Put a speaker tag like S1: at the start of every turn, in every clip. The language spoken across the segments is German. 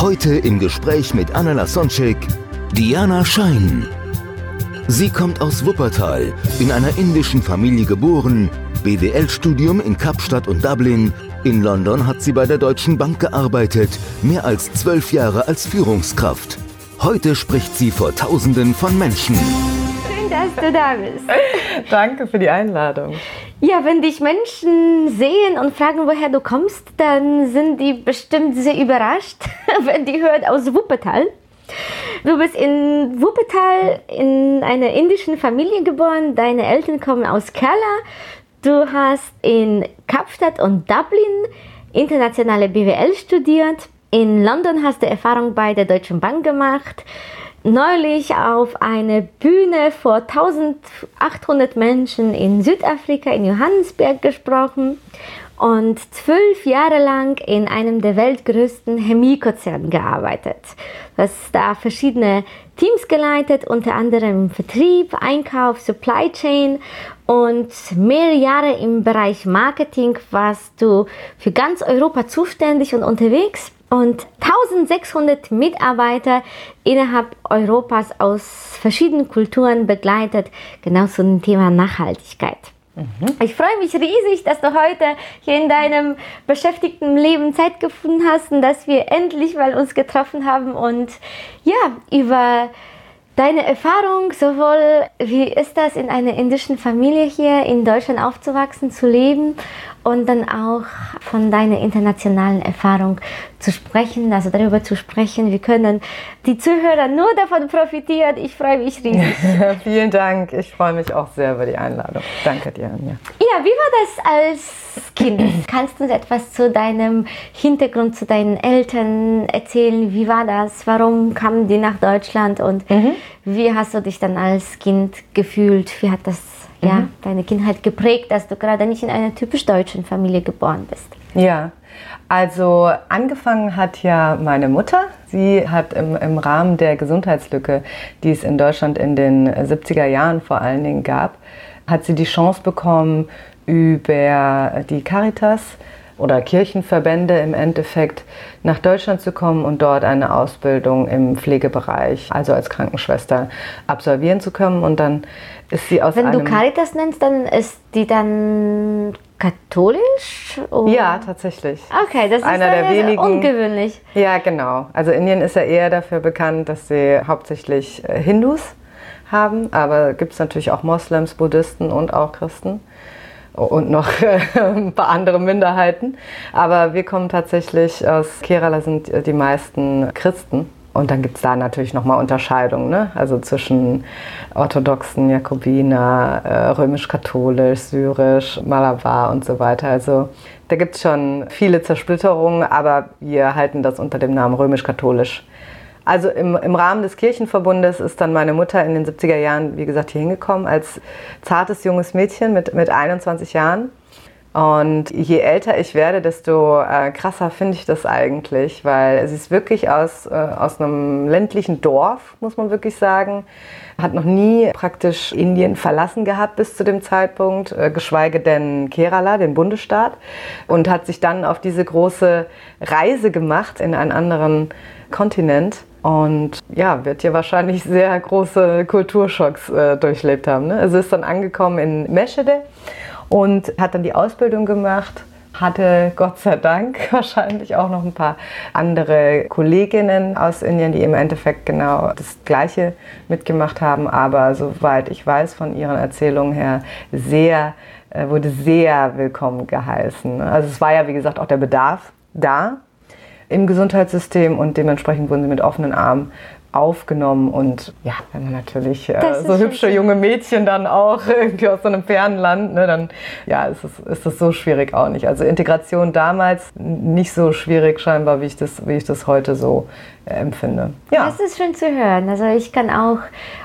S1: Heute im Gespräch mit Anna Lasonczek, Diana Schein. Sie kommt aus Wuppertal, in einer indischen Familie geboren, BWL-Studium in Kapstadt und Dublin. In London hat sie bei der Deutschen Bank gearbeitet, mehr als zwölf Jahre als Führungskraft. Heute spricht sie vor Tausenden von Menschen.
S2: Schön, dass du da bist.
S3: Danke für die Einladung.
S2: Ja, wenn dich Menschen sehen und fragen, woher du kommst, dann sind die bestimmt sehr überrascht, wenn die hören aus Wuppertal. Du bist in Wuppertal in einer indischen Familie geboren. Deine Eltern kommen aus Kerala. Du hast in Kapstadt und Dublin internationale BWL studiert. In London hast du Erfahrung bei der Deutschen Bank gemacht. Neulich auf einer Bühne vor 1800 Menschen in Südafrika, in Johannesburg gesprochen und zwölf Jahre lang in einem der weltgrößten Chemiekonzerne gearbeitet. Du hast da verschiedene Teams geleitet, unter anderem Vertrieb, Einkauf, Supply Chain und mehrere Jahre im Bereich Marketing warst du für ganz Europa zuständig und unterwegs und 1600 Mitarbeiter innerhalb Europas aus verschiedenen Kulturen begleitet, genau zu dem Thema Nachhaltigkeit. Ich freue mich riesig, dass du heute hier in deinem beschäftigten Leben Zeit gefunden hast und dass wir endlich mal uns getroffen haben und ja, über deine Erfahrung, sowohl wie ist das in einer indischen Familie hier in Deutschland aufzuwachsen, zu leben und dann auch von deiner internationalen Erfahrung zu sprechen, also darüber zu sprechen. Wir können die Zuhörer nur davon profitieren. Ich freue mich riesig.
S3: Vielen Dank. Ich freue mich auch sehr über die Einladung. Danke dir, Anja.
S2: Ja, wie war das als Kind? Kannst du uns etwas zu deinem Hintergrund, zu deinen Eltern erzählen? Wie war das? Warum kamen die nach Deutschland und wie hast du dich dann als Kind gefühlt? Wie hat das ja, deine Kindheit geprägt, dass du gerade nicht in einer typisch deutschen Familie geboren bist?
S3: Ja, also angefangen hat ja meine Mutter. Sie hat im, im Rahmen der Gesundheitslücke, die es in Deutschland in den 70er Jahren vor allen Dingen gab, hat sie die Chance bekommen, über die Caritas oder Kirchenverbände im Endeffekt nach Deutschland zu kommen und dort eine Ausbildung im Pflegebereich, also als Krankenschwester, absolvieren zu können. Und dann ist sie aus
S2: Wenn du Caritas nennst, dann ist die dann katholisch? oder?
S3: ja, tatsächlich.
S2: Okay, das ist
S3: Einer der wenigen-
S2: ungewöhnlich.
S3: Ja, genau. Also Indien ist ja eher dafür bekannt, dass sie hauptsächlich äh, Hindus haben, aber gibt es natürlich auch Moslems, Buddhisten und auch Christen und noch ein paar andere Minderheiten. Aber wir kommen tatsächlich aus Kerala, sind äh, die meisten Christen. Und dann gibt es da natürlich nochmal Unterscheidungen, ne? also zwischen orthodoxen, Jakobiner, äh, römisch-katholisch, syrisch, Malabar und so weiter. Also da gibt es schon viele Zersplitterungen, aber wir halten das unter dem Namen römisch-katholisch. Also im, im Rahmen des Kirchenverbundes ist dann meine Mutter in den 70er Jahren, wie gesagt, hier hingekommen als zartes junges Mädchen mit, mit 21 Jahren. Und je älter ich werde, desto äh, krasser finde ich das eigentlich, weil sie ist wirklich aus, äh, aus einem ländlichen Dorf, muss man wirklich sagen. Hat noch nie praktisch Indien verlassen gehabt bis zu dem Zeitpunkt, äh, geschweige denn Kerala, den Bundesstaat. Und hat sich dann auf diese große Reise gemacht in einen anderen Kontinent. Und ja, wird hier wahrscheinlich sehr große Kulturschocks äh, durchlebt haben. Ne? Also ist dann angekommen in Meschede und hat dann die Ausbildung gemacht. Hatte Gott sei Dank wahrscheinlich auch noch ein paar andere Kolleginnen aus Indien, die im Endeffekt genau das Gleiche mitgemacht haben. Aber soweit ich weiß von ihren Erzählungen her, sehr, äh, wurde sehr willkommen geheißen. Also es war ja, wie gesagt, auch der Bedarf da im Gesundheitssystem und dementsprechend wurden sie mit offenen Armen aufgenommen und ja, wenn man natürlich äh, so hübsche
S2: schön.
S3: junge Mädchen dann auch irgendwie aus so einem fernen Land, ne, dann ja, ist es, ist es so schwierig auch nicht. Also Integration damals nicht so schwierig scheinbar, wie ich das, wie ich das heute so äh, empfinde. Ja.
S2: Das ist schön zu hören. Also ich kann auch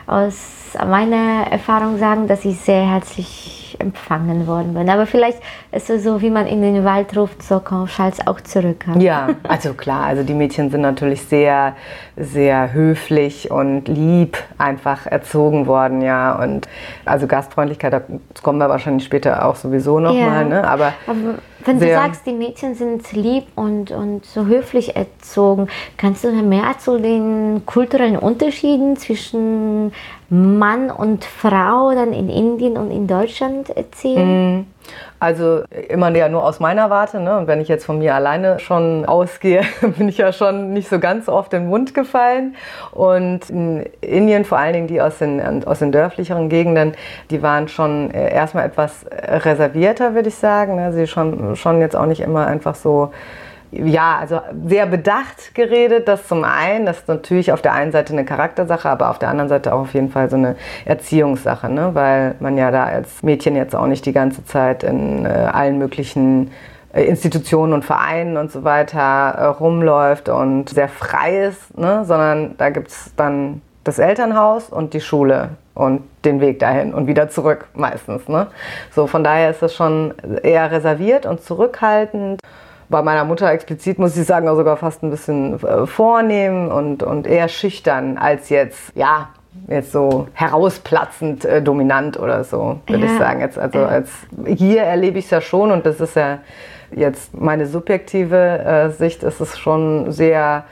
S2: aus meiner Erfahrung sagen, dass ich sehr herzlich empfangen worden bin. Aber vielleicht ist es so, wie man in den Wald ruft, so komm, schall's auch zurück.
S3: Ja, also klar, also die Mädchen sind natürlich sehr, sehr höflich und lieb einfach erzogen worden, ja. Und also Gastfreundlichkeit, da kommen wir wahrscheinlich später auch sowieso nochmal,
S2: Ja.
S3: ne? Aber
S2: Aber wenn du sagst, die Mädchen sind lieb und, und so höflich erzogen, kannst du mehr zu den kulturellen Unterschieden zwischen Mann und Frau dann in Indien und in Deutschland erzählen?
S3: Also immer ja nur aus meiner Warte. Ne? Und wenn ich jetzt von mir alleine schon ausgehe, bin ich ja schon nicht so ganz oft in den Mund gefallen. Und in Indien, vor allen Dingen die aus den, aus den dörflicheren Gegenden, die waren schon äh, erstmal etwas reservierter, würde ich sagen. Ne? Sie schon, schon jetzt auch nicht immer einfach so ja, also sehr bedacht geredet, das zum einen, das ist natürlich auf der einen Seite eine Charaktersache, aber auf der anderen Seite auch auf jeden Fall so eine Erziehungssache, ne? weil man ja da als Mädchen jetzt auch nicht die ganze Zeit in äh, allen möglichen äh, Institutionen und Vereinen und so weiter äh, rumläuft und sehr frei ist, ne? sondern da gibt es dann das Elternhaus und die Schule und den Weg dahin und wieder zurück meistens. Ne? So, von daher ist das schon eher reserviert und zurückhaltend bei meiner Mutter explizit, muss ich sagen, auch sogar fast ein bisschen äh, vornehm und, und eher schüchtern als jetzt, ja, jetzt so herausplatzend äh, dominant oder so, würde
S2: Ja.
S3: ich sagen. Jetzt, also als hier erlebe ich es ja schon und das ist ja jetzt meine subjektive äh, Sicht, ist es schon sehr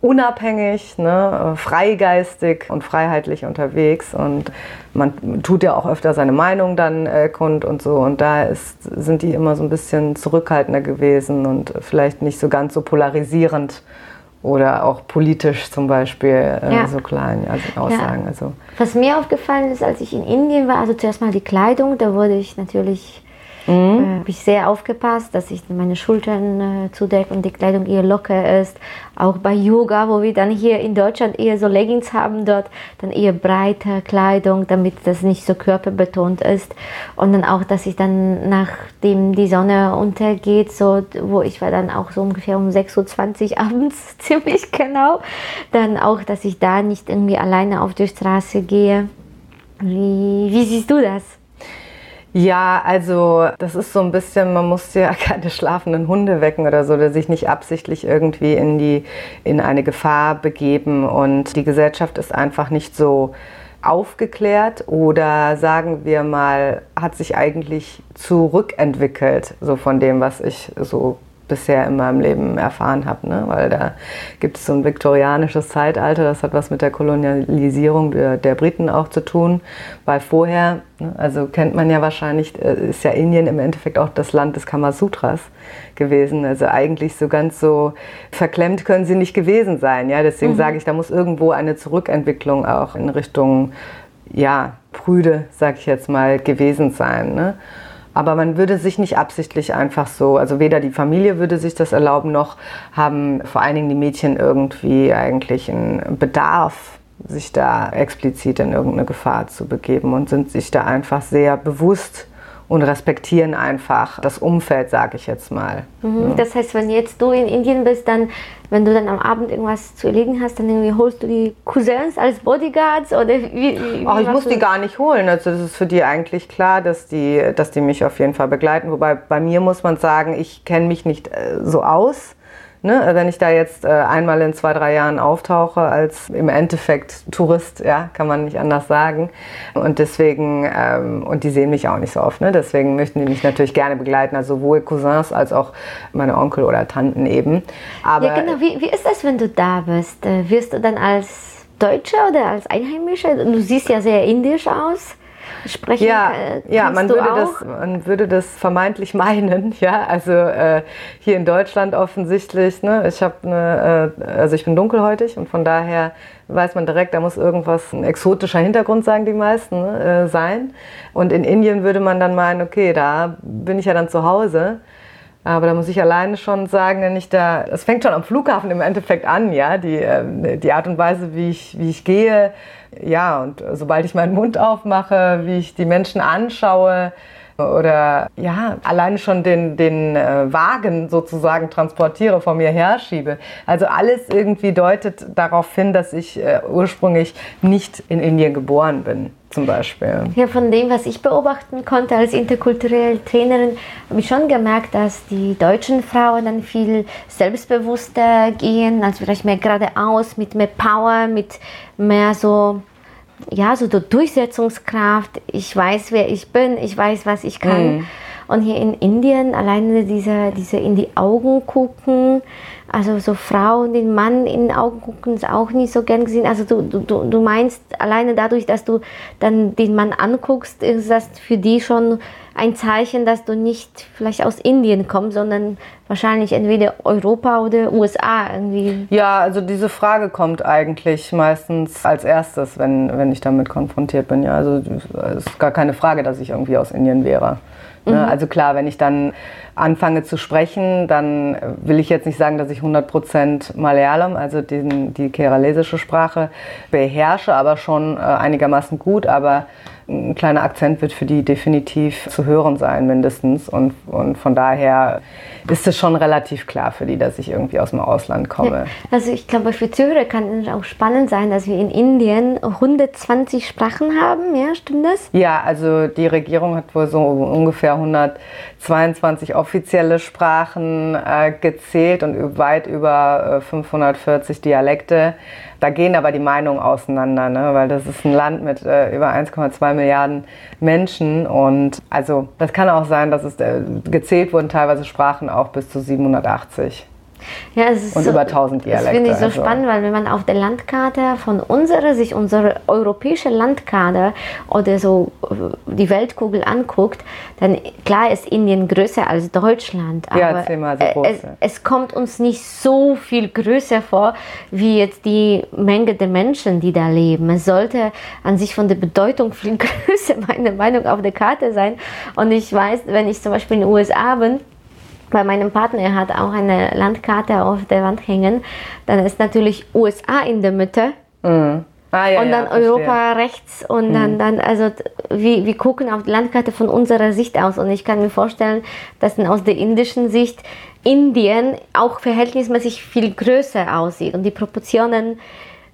S3: unabhängig, ne, äh, freigeistig und freiheitlich unterwegs und man tut ja auch öfter seine Meinung dann äh, kund und so und da ist, sind die immer so ein bisschen zurückhaltender gewesen und vielleicht nicht so ganz so polarisierend oder auch politisch zum Beispiel äh,
S2: Ja.
S3: so klein also Aussagen. Also
S2: Was mir aufgefallen ist, als ich in Indien war, also zuerst mal die Kleidung, da wurde ich natürlich,
S3: Mhm.
S2: äh, habe ich sehr aufgepasst, dass ich meine Schultern äh, zudecke und die Kleidung eher locker ist. Auch bei Yoga, wo wir dann hier in Deutschland eher so Leggings haben, dort dann eher breite Kleidung, damit das nicht so körperbetont ist. Und dann auch, dass ich dann, nachdem die Sonne untergeht, so, wo ich war dann auch so ungefähr um 6.20 Uhr abends, ziemlich genau, dann auch, dass ich da nicht irgendwie alleine auf die Straße gehe. Wie, wie siehst du das?
S3: Ja, also das ist so ein bisschen, man muss ja keine schlafenden Hunde wecken oder so, oder sich nicht absichtlich irgendwie in, die, in eine Gefahr begeben. Und die Gesellschaft ist einfach nicht so aufgeklärt oder sagen wir mal, hat sich eigentlich zurückentwickelt, so von dem, was ich so bisher in meinem Leben erfahren habe. Ne? Weil da gibt es so ein viktorianisches Zeitalter, das hat was mit der Kolonialisierung der, der Briten auch zu tun. Weil vorher, ne, also kennt man ja wahrscheinlich, äh, ist ja Indien im Endeffekt auch das Land des Kamasutras gewesen. Also eigentlich so ganz so verklemmt können sie nicht gewesen sein. Ja? Deswegen sage ich, da muss irgendwo eine Zurückentwicklung auch in Richtung, ja, Prüde, sag ich jetzt mal, gewesen sein. Ne? Aber man würde sich nicht absichtlich einfach so, also weder die Familie würde sich das erlauben, noch haben vor allen Dingen die Mädchen irgendwie eigentlich einen Bedarf, sich da explizit in irgendeine Gefahr zu begeben und sind sich da einfach sehr bewusst und respektieren einfach das Umfeld, sage ich jetzt mal.
S2: Mhm. Das heißt, wenn jetzt du in Indien bist, dann, wenn du dann am Abend irgendwas zu erledigen hast, dann irgendwie holst du die Cousins als Bodyguards oder wie? wie,
S3: Ach, ich muss
S2: du
S3: die gar nicht holen. Also das ist für die eigentlich klar, dass die, dass die mich auf jeden Fall begleiten. Wobei bei mir muss man sagen, ich kenne mich nicht äh, so aus. Ne? Wenn ich da jetzt äh, einmal in zwei, drei Jahren auftauche als im Endeffekt Tourist, ja, kann man nicht anders sagen. Und deswegen, ähm, und die sehen mich auch nicht so oft, ne? deswegen möchten die mich natürlich gerne begleiten, also sowohl Cousins als auch meine Onkel oder Tanten eben. Aber
S2: Ja, genau. Wie, wie ist das, wenn du da bist? Äh, Wirst du dann als Deutscher oder als Einheimischer? Du siehst ja sehr indisch aus. Sprechen
S3: Ja, ja man, würde
S2: auch?
S3: das, man würde das vermeintlich meinen. Ja, also äh, hier in Deutschland offensichtlich. Ne, ich habe eine, äh, also ich bin dunkelhäutig und von daher weiß man direkt, da muss irgendwas ein exotischer Hintergrund, sagen die meisten, ne, äh, sein. Und in Indien würde man dann meinen, okay, da bin ich ja dann zu Hause. Aber da muss ich alleine schon sagen, wenn ich da, es fängt schon am Flughafen im Endeffekt an, ja, die, äh, die Art und Weise, wie ich, wie ich gehe, ja, und sobald ich meinen Mund aufmache, wie ich die Menschen anschaue, oder ja, alleine schon den, den äh, Wagen sozusagen transportiere, vor mir herschiebe. Also alles irgendwie deutet darauf hin, dass ich äh, ursprünglich nicht in Indien geboren bin. Zum Beispiel.
S2: Ja, von dem, was ich beobachten konnte als interkulturelle Trainerin, habe ich schon gemerkt, dass die deutschen Frauen dann viel selbstbewusster gehen, also vielleicht mehr geradeaus, mit mehr Power, mit mehr so ja, so die Durchsetzungskraft. Ich weiß, wer ich bin, ich weiß, was ich kann. Mhm. Und hier in Indien alleine diese, diese in die Augen gucken, also so Frauen den Mann in den Augen gucken, ist auch nicht so gern gesehen. Also du, du, du meinst alleine dadurch, dass du dann den Mann anguckst, ist das für die schon ein Zeichen, dass du nicht vielleicht aus Indien kommst, sondern wahrscheinlich entweder Europa oder USA irgendwie.
S3: Ja, also diese Frage kommt eigentlich meistens als erstes, wenn, wenn ich damit konfrontiert bin. Ja, also es ist gar keine Frage, dass ich irgendwie aus Indien wäre. Ne? Mhm. Also klar, wenn ich dann anfange zu sprechen, dann will ich jetzt nicht sagen, dass ich 100% Malayalam, also den, die keralesische Sprache, beherrsche, aber schon äh, einigermaßen gut. Aber ein kleiner Akzent wird für die definitiv zu hören sein, mindestens. Und, und von daher ist es schon relativ klar für die, dass ich irgendwie aus dem Ausland komme. Ja,
S2: also ich glaube, für Zuhörer kann es auch spannend sein, dass wir in Indien 120 Sprachen haben. Ja, stimmt das?
S3: Ja, also die Regierung hat wohl so ungefähr 122 offizielle Sprachen äh, gezählt und weit über äh, 540 Dialekte. Da gehen aber die Meinungen auseinander, ne? weil das ist ein Land mit äh, über 1,2 Milliarden Menschen und also das kann auch sein, dass es äh, gezählt wurden teilweise Sprachen auch bis zu 780.
S2: Ja, es ist
S3: und
S2: so,
S3: über 1000 Dialekte.
S2: Das finde ich so
S3: also.
S2: spannend, weil wenn man auf der Landkarte von unserer Sicht, unsere europäische Landkarte oder so äh, die Weltkugel anguckt, dann klar ist Indien größer als Deutschland.
S3: Aber ja, zehnmal so groß.
S2: Es, es kommt uns nicht so viel größer vor, wie jetzt die Menge der Menschen, die da leben. Es sollte an sich von der Bedeutung viel größer, meiner Meinung auf der Karte sein. Und ich weiß, wenn ich zum Beispiel in den USA bin, bei meinem Partner er hat auch eine Landkarte auf der Wand hängen. Dann ist natürlich USA in der Mitte. Mhm. Ah, ja, und dann ja, Europa rechts und mhm. dann, dann also wir, wir gucken auf die Landkarte von unserer Sicht aus und ich kann mir vorstellen, dass dann aus der indischen Sicht Indien auch verhältnismäßig viel größer aussieht und die Proportionen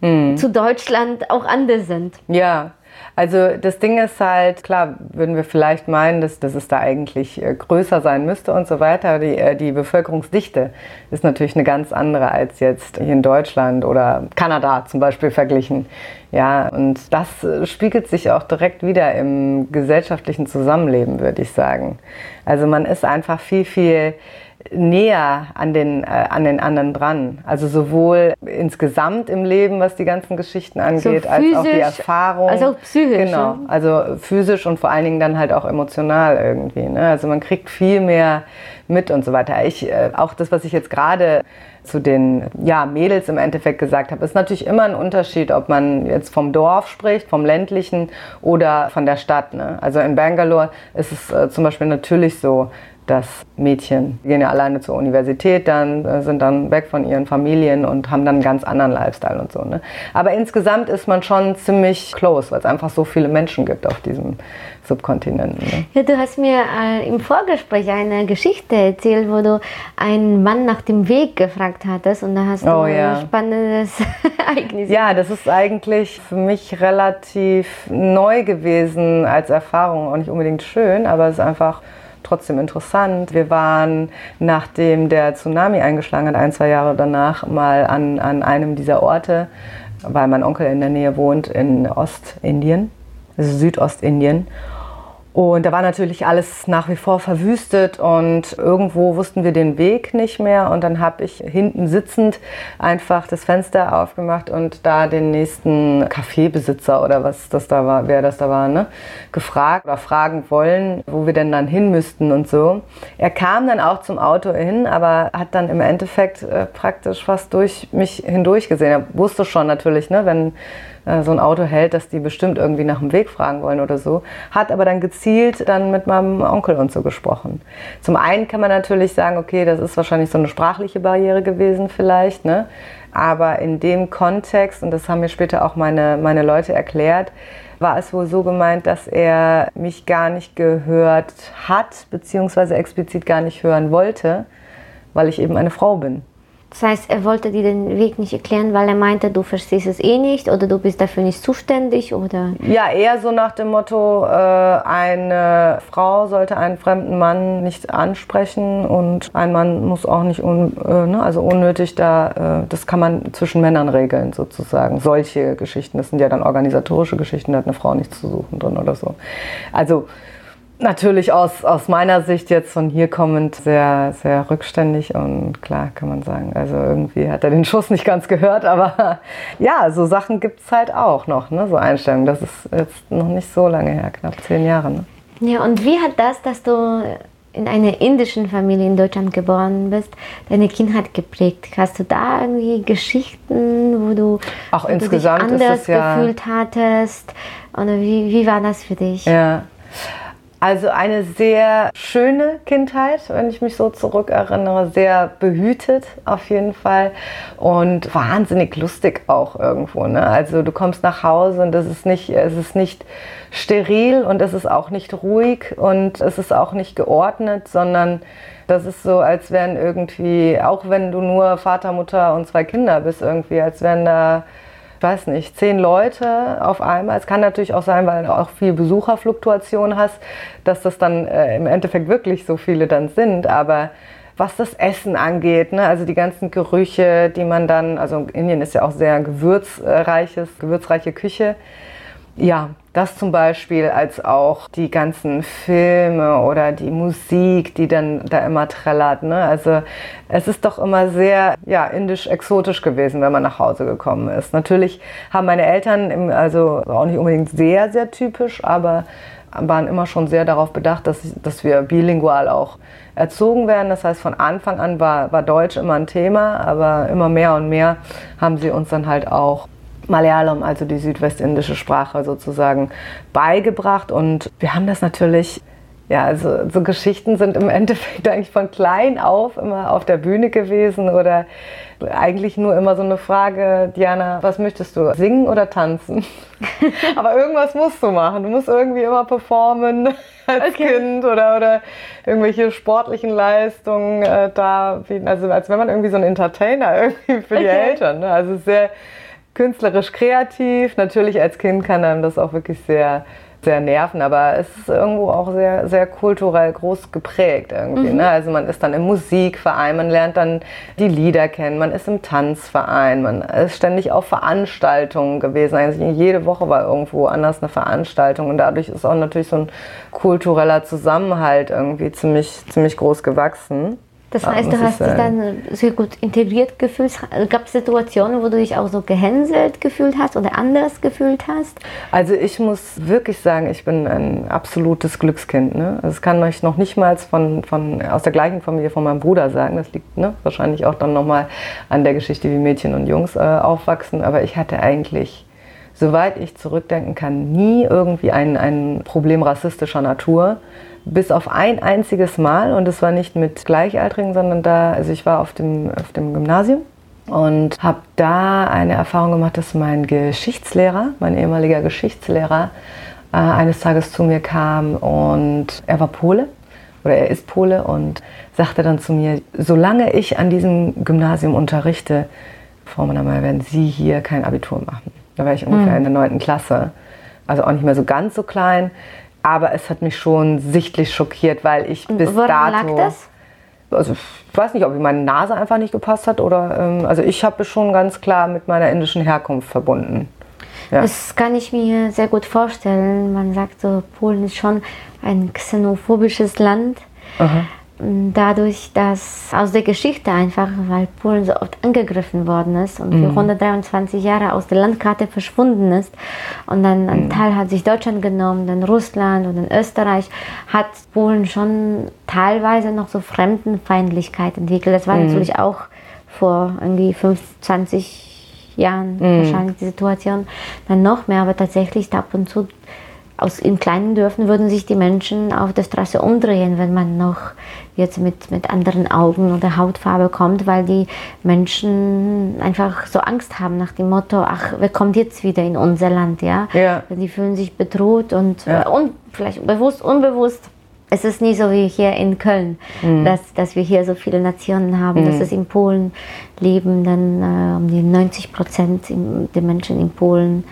S2: mhm. zu Deutschland auch anders sind.
S3: Ja, also das Ding ist halt, klar, würden wir vielleicht meinen, dass, dass es da eigentlich äh, größer sein müsste und so weiter. Die, äh, die Bevölkerungsdichte ist natürlich eine ganz andere als jetzt hier in Deutschland oder Kanada zum Beispiel verglichen. Ja, und das äh, spiegelt sich auch direkt wieder im gesellschaftlichen Zusammenleben, würde ich sagen. Also man ist einfach viel, viel näher an den, äh, an den anderen dran. Also sowohl insgesamt im Leben, was die ganzen Geschichten angeht, so als auch die Erfahrung.
S2: Also auch psychisch.
S3: Genau, also physisch und vor allen Dingen dann halt auch emotional irgendwie. Ne? Also man kriegt viel mehr mit und so weiter. Ich, äh, auch das, was ich jetzt gerade zu den ja, Mädels im Endeffekt gesagt habe, ist natürlich immer ein Unterschied, ob man jetzt vom Dorf spricht, vom ländlichen oder von der Stadt. Ne? Also in Bangalore ist es äh, zum Beispiel natürlich so, dass Mädchen gehen ja alleine zur Universität, dann äh, sind dann weg von ihren Familien und haben dann einen ganz anderen Lifestyle und so. Ne? Aber insgesamt ist man schon ziemlich close, weil es einfach so viele Menschen gibt auf diesem Subkontinent. Ne?
S2: Ja, du hast mir äh, im Vorgespräch eine Geschichte erzählt, wo du einen Mann nach dem Weg gefragt hattest und da hast du
S3: oh, ja.
S2: ein spannendes Ereignis.
S3: Ja, das ist eigentlich für mich relativ neu gewesen als Erfahrung, auch nicht unbedingt schön, aber es ist einfach trotzdem interessant. Wir waren, nachdem der Tsunami eingeschlagen hat, ein, zwei Jahre danach, mal an, an einem dieser Orte, weil mein Onkel in der Nähe wohnt, in Ostindien, also Südostindien. Und da war natürlich alles nach wie vor verwüstet und irgendwo wussten wir den Weg nicht mehr. Und dann habe ich hinten sitzend einfach das Fenster aufgemacht und da den nächsten Kaffeebesitzer oder was das da war, wer das da war, ne, gefragt oder fragen wollen, wo wir denn dann hin müssten und so. Er kam dann auch zum Auto hin, aber hat dann im Endeffekt äh, praktisch fast durch mich hindurch gesehen. Er wusste schon natürlich, ne, wenn äh, so ein Auto hält, dass die bestimmt irgendwie nach dem Weg fragen wollen oder so. Hat aber dann gezielt dann mit meinem Onkel und so gesprochen. Zum einen kann man natürlich sagen, okay, das ist wahrscheinlich so eine sprachliche Barriere gewesen vielleicht, ne? Aber in dem Kontext, und das haben mir später auch meine, meine Leute erklärt, war es wohl so gemeint, dass er mich gar nicht gehört hat, beziehungsweise explizit gar nicht hören wollte, weil ich eben eine Frau bin.
S2: Das heißt, er wollte dir den Weg nicht erklären, weil er meinte, du verstehst es eh nicht oder du bist dafür nicht zuständig oder?
S3: Ja, eher so nach dem Motto, äh, eine Frau sollte einen fremden Mann nicht ansprechen und ein Mann muss auch nicht un, äh, ne, also unnötig da, äh, das kann man zwischen Männern regeln sozusagen. Solche Geschichten, das sind ja dann organisatorische Geschichten, da hat eine Frau nichts zu suchen drin oder so. Also natürlich aus, aus meiner Sicht jetzt von hier kommend sehr, sehr rückständig und klar kann man sagen, also irgendwie hat er den Schuss nicht ganz gehört, aber ja, so Sachen gibt es halt auch noch, ne? so Einstellungen. Das ist jetzt noch nicht so lange her, knapp zehn Jahre. Ne?
S2: Ja, und wie hat das, dass du in einer indischen Familie in Deutschland geboren bist, deine Kindheit geprägt? Hast du da irgendwie Geschichten, wo du,
S3: Auch
S2: wo du dich
S3: insgesamt
S2: anders
S3: ja-
S2: gefühlt hattest? Oder wie, wie war das für dich?
S3: Ja. Also eine sehr schöne Kindheit, wenn ich mich so zurückerinnere, sehr behütet auf jeden Fall und wahnsinnig lustig auch irgendwo. Ne? Also du kommst nach Hause und es ist nicht, es ist nicht steril und es ist auch nicht ruhig und es ist auch nicht geordnet, sondern das ist so, als wären irgendwie, auch wenn du nur Vater, Mutter und zwei Kinder bist, irgendwie, als wären da weiß nicht, zehn Leute auf einmal. Es kann natürlich auch sein, weil du auch viel Besucherfluktuation hast, dass das dann äh, im Endeffekt wirklich so viele dann sind. Aber was das Essen angeht, ne, also die ganzen Gerüche, die man dann, also Indien ist ja auch sehr gewürzreiches, gewürzreiche Küche. Ja, das zum Beispiel, als auch die ganzen Filme oder die Musik, die dann da immer trällert. Ne? Also es ist doch immer sehr ja, indisch-exotisch gewesen, wenn man nach Hause gekommen ist. Natürlich haben meine Eltern, im, also auch nicht unbedingt sehr, sehr typisch, aber waren immer schon sehr darauf bedacht, dass, dass wir bilingual auch erzogen werden. Das heißt, von Anfang an war, war Deutsch immer ein Thema, aber immer mehr und mehr haben sie uns dann halt auch Malayalam, also die südwestindische Sprache sozusagen, beigebracht. Und wir haben das natürlich, ja, also so Geschichten sind im Endeffekt eigentlich von klein auf immer auf der Bühne gewesen oder eigentlich nur immer so eine Frage, Diana, was möchtest du, singen oder tanzen? Aber irgendwas musst du machen. Du musst irgendwie immer performen als
S2: Okay.
S3: Kind oder, oder irgendwelche sportlichen Leistungen äh, da, also als wenn man irgendwie so ein Entertainer irgendwie für die
S2: Okay.
S3: Eltern. Ne? Also sehr künstlerisch kreativ. Natürlich als Kind kann einem das auch wirklich sehr, sehr nerven, aber es ist irgendwo auch sehr, sehr kulturell groß geprägt irgendwie. Ne? Also man ist dann im Musikverein, man lernt dann die Lieder kennen, man ist im Tanzverein, man ist ständig auf Veranstaltungen gewesen. Eigentlich jede Woche war irgendwo anders eine Veranstaltung und dadurch ist auch natürlich so ein kultureller Zusammenhalt irgendwie ziemlich, ziemlich groß gewachsen.
S2: Das
S3: Ja,
S2: heißt, du hast dich dann sehr gut integriert gefühlt. Gab es Situationen, wo du dich auch so gehänselt gefühlt hast oder anders gefühlt hast?
S3: Also ich muss wirklich sagen, ich bin ein absolutes Glückskind. Ne? Also Das kann ich noch nicht mal von, von, aus der gleichen Familie von meinem Bruder sagen. Das liegt ne, wahrscheinlich auch dann nochmal an der Geschichte, wie Mädchen und Jungs äh, aufwachsen. Aber ich hatte eigentlich, soweit ich zurückdenken kann, nie irgendwie ein, ein Problem rassistischer Natur. Bis auf ein einziges Mal und es war nicht mit Gleichaltrigen, sondern da, also ich war auf dem, auf dem Gymnasium und habe da eine Erfahrung gemacht, dass mein Geschichtslehrer, mein ehemaliger Geschichtslehrer, äh, eines Tages zu mir kam und er war Pole oder er ist Pole und sagte dann zu mir, solange ich an diesem Gymnasium unterrichte, Frau Mannermeier, werden Sie hier kein Abitur machen. Da war ich ungefähr in der 9. Klasse, also auch nicht mehr so ganz so klein, aber es hat mich schon sichtlich schockiert, weil ich bis
S2: Woran
S3: dato
S2: lag das?
S3: also ich weiß nicht, ob meine Nase einfach nicht gepasst hat oder ähm, also ich habe es schon ganz klar mit meiner indischen Herkunft verbunden. Ja.
S2: Das kann ich mir sehr gut vorstellen. Man sagt so, Polen ist schon ein xenophobisches Land. Dadurch, dass aus der Geschichte einfach, weil Polen so oft angegriffen worden ist und für 123 Jahre aus der Landkarte verschwunden ist und dann ein Teil hat sich Deutschland genommen, dann Russland und dann Österreich, hat Polen schon teilweise noch so Fremdenfeindlichkeit entwickelt. Das war natürlich auch vor irgendwie 25 Jahren wahrscheinlich die Situation dann noch mehr, aber tatsächlich ab und zu aus in kleinen Dörfern würden sich die Menschen auf der Straße umdrehen, wenn man noch jetzt mit, mit anderen Augen oder Hautfarbe kommt, weil die Menschen einfach so Angst haben nach dem Motto, ach, wer kommt jetzt wieder in unser Land, ja?
S3: Ja.
S2: Die fühlen sich bedroht und,
S3: Ja.
S2: äh, und vielleicht bewusst, unbewusst. Es ist nicht so wie hier in Köln,
S3: Mhm.
S2: dass, dass wir hier so viele Nationen haben, dass es in Polen leben dann äh, um die 90 Prozent der Menschen in Polen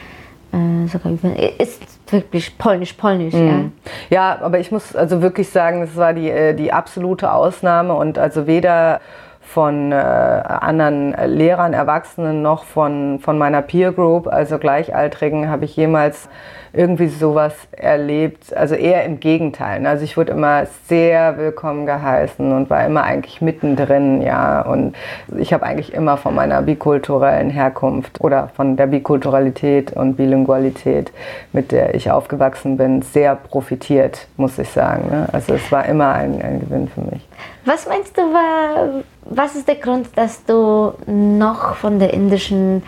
S2: äh, sogar über, ist wirklich polnisch, polnisch,
S3: Mhm. Ja, aber ich muss also wirklich sagen, es war die, äh, die absolute Ausnahme und also weder von äh, anderen Lehrern, Erwachsenen noch von, von meiner Peer Group, also Gleichaltrigen, habe ich jemals irgendwie sowas erlebt. Also eher im Gegenteil. Also ich wurde immer sehr willkommen geheißen und war immer eigentlich mittendrin, ja. Und ich habe eigentlich immer von meiner bikulturellen Herkunft oder von der Bikulturalität und Bilingualität, mit der ich aufgewachsen bin, sehr profitiert, muss ich sagen. Ne? Also es war immer ein, ein Gewinn für mich.
S2: Was meinst du, war, was ist der Grund, dass du noch von der indischen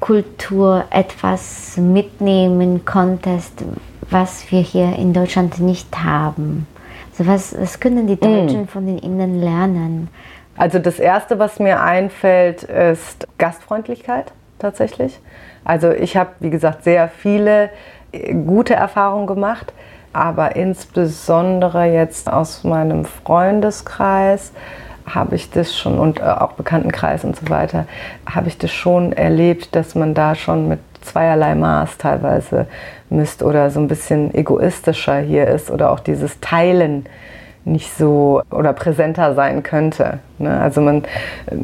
S2: Kultur etwas mitnehmen konntest, was wir hier in Deutschland nicht haben? Also was, was können die Deutschen von den Indern lernen?
S3: Also das Erste, was mir einfällt, ist Gastfreundlichkeit tatsächlich. Also ich habe, wie gesagt, sehr viele äh, gute Erfahrungen gemacht, aber insbesondere jetzt aus meinem Freundeskreis habe ich das schon und äh, auch Bekanntenkreis und so weiter, habe ich das schon erlebt, dass man da schon mit zweierlei Maß teilweise misst oder so ein bisschen egoistischer hier ist oder auch dieses Teilen nicht so oder präsenter sein könnte. Ne? Also man,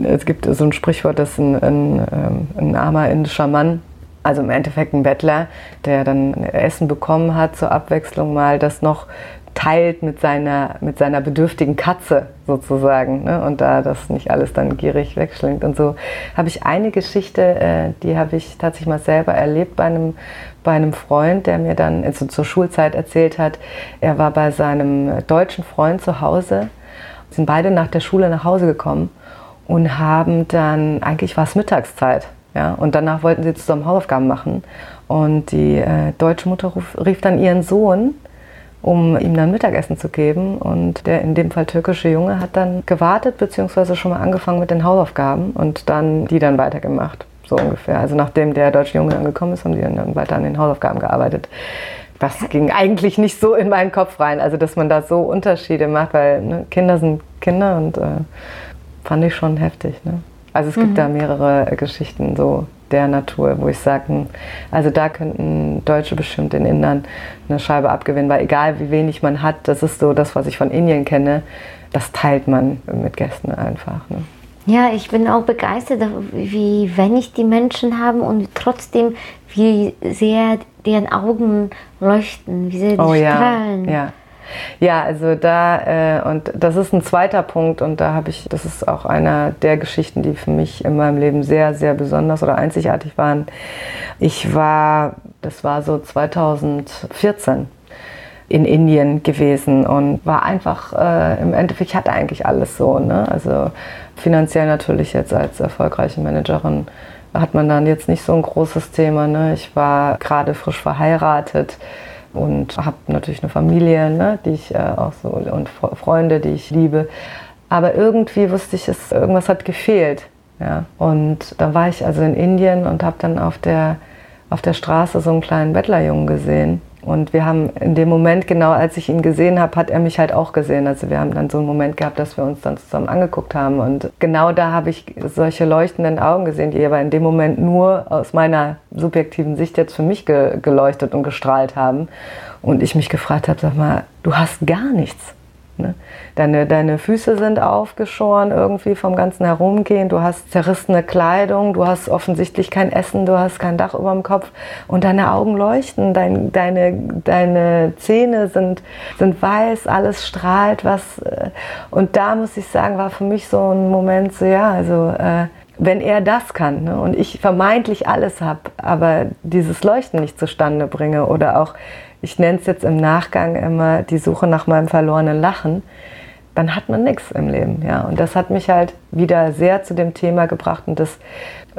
S3: es gibt so ein Sprichwort, dass ein, ein, ähm, ein armer indischer Mann, also im Endeffekt ein Bettler, der dann Essen bekommen hat zur Abwechslung mal, das noch teilt mit seiner, mit seiner bedürftigen Katze sozusagen ne? und da das nicht alles dann gierig wegschlingt und so. Habe ich eine Geschichte, äh, die habe ich tatsächlich mal selber erlebt bei einem, bei einem Freund, der mir dann also zur Schulzeit erzählt hat, er war bei seinem deutschen Freund zu Hause, sind beide nach der Schule nach Hause gekommen und haben dann, eigentlich war es Mittagszeit, ja, und danach wollten sie zusammen Hausaufgaben machen und die äh, deutsche Mutter ruf, rief dann ihren Sohn, um ihm dann Mittagessen zu geben. Und der in dem Fall türkische Junge hat dann gewartet, beziehungsweise schon mal angefangen mit den Hausaufgaben und dann die dann weitergemacht. So ungefähr. Also nachdem der deutsche Junge dann gekommen ist, haben die dann weiter an den Hausaufgaben gearbeitet. Das ging eigentlich nicht so in meinen Kopf rein, also dass man da so Unterschiede macht, weil ne, Kinder sind Kinder und äh, fand ich schon heftig. Ne? Also es gibt da mehrere äh, Geschichten so der Natur, wo ich sage, also da könnten Deutsche bestimmt den Indern eine Scheibe abgewinnen, weil egal wie wenig man hat, das ist so das, was ich von Indien kenne, das teilt man mit Gästen einfach. Ne?
S2: Ja, ich bin auch begeistert, wie wenig die Menschen haben und trotzdem, wie sehr deren Augen leuchten, wie sehr die
S3: Oh
S2: strahlen.
S3: ja. Ja, also da, äh, und das ist ein zweiter Punkt und da habe ich, das ist auch einer der Geschichten, die für mich in meinem Leben sehr, sehr besonders oder einzigartig waren. Ich war, das war so 2014 in Indien gewesen und war einfach, äh, im Endeffekt, ich hatte eigentlich alles so, ne? also finanziell natürlich jetzt als erfolgreiche Managerin hat man dann jetzt nicht so ein großes Thema. Ne? Ich war gerade frisch verheiratet und habe natürlich eine Familie, ne, die ich äh, auch so und Fre- Freunde, die ich liebe. Aber irgendwie wusste ich, es irgendwas hat gefehlt. Ja. Und da war ich also in Indien und habe dann auf der auf der Straße so einen kleinen Bettlerjungen gesehen. Und wir haben in dem Moment, genau als ich ihn gesehen habe, hat er mich halt auch gesehen. Also wir haben dann so einen Moment gehabt, dass wir uns dann zusammen angeguckt haben. Und genau da habe ich solche leuchtenden Augen gesehen, die aber in dem Moment nur aus meiner subjektiven Sicht jetzt für mich ge geleuchtet und gestrahlt haben. Und ich mich gefragt habe, sag mal, du hast gar nichts. Ne? Deine, deine Füße sind aufgeschoren irgendwie vom ganzen Herumgehen, du hast zerrissene Kleidung, du hast offensichtlich kein Essen, du hast kein Dach über dem Kopf und deine Augen leuchten, dein, deine, deine Zähne sind, sind weiß, alles strahlt, was. äh, Und da muss ich sagen, war für mich so ein Moment so, ja, also. Äh, wenn er das kann ne, und ich vermeintlich alles habe, aber dieses Leuchten nicht zustande bringe oder auch, ich nenne es jetzt im Nachgang immer die Suche nach meinem verlorenen Lachen, dann hat man nichts im Leben. Ja. Und das hat mich halt wieder sehr zu dem Thema gebracht und das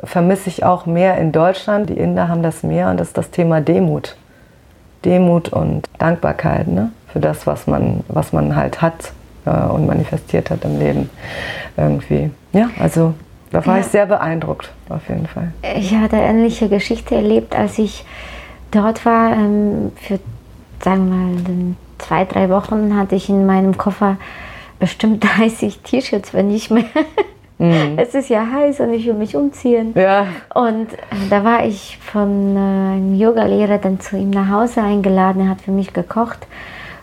S3: vermisse ich auch mehr in Deutschland. Die Inder haben das mehr und das ist das Thema Demut. Demut und Dankbarkeit ne? für das, was man, was man halt hat äh, und manifestiert hat im Leben irgendwie. Ja, also da war ja. ich sehr beeindruckt, auf jeden Fall.
S2: Ich hatte eine ähnliche Geschichte erlebt, als ich dort war. Ähm, für, sagen wir mal, zwei, drei Wochen hatte ich in meinem Koffer bestimmt 30 T-Shirts, wenn nicht mehr. Mhm. Es ist ja heiß und ich will mich umziehen.
S3: Ja.
S2: Und äh, da war ich von äh, einem Yogalehrer dann zu ihm nach Hause eingeladen. Er hat für mich gekocht.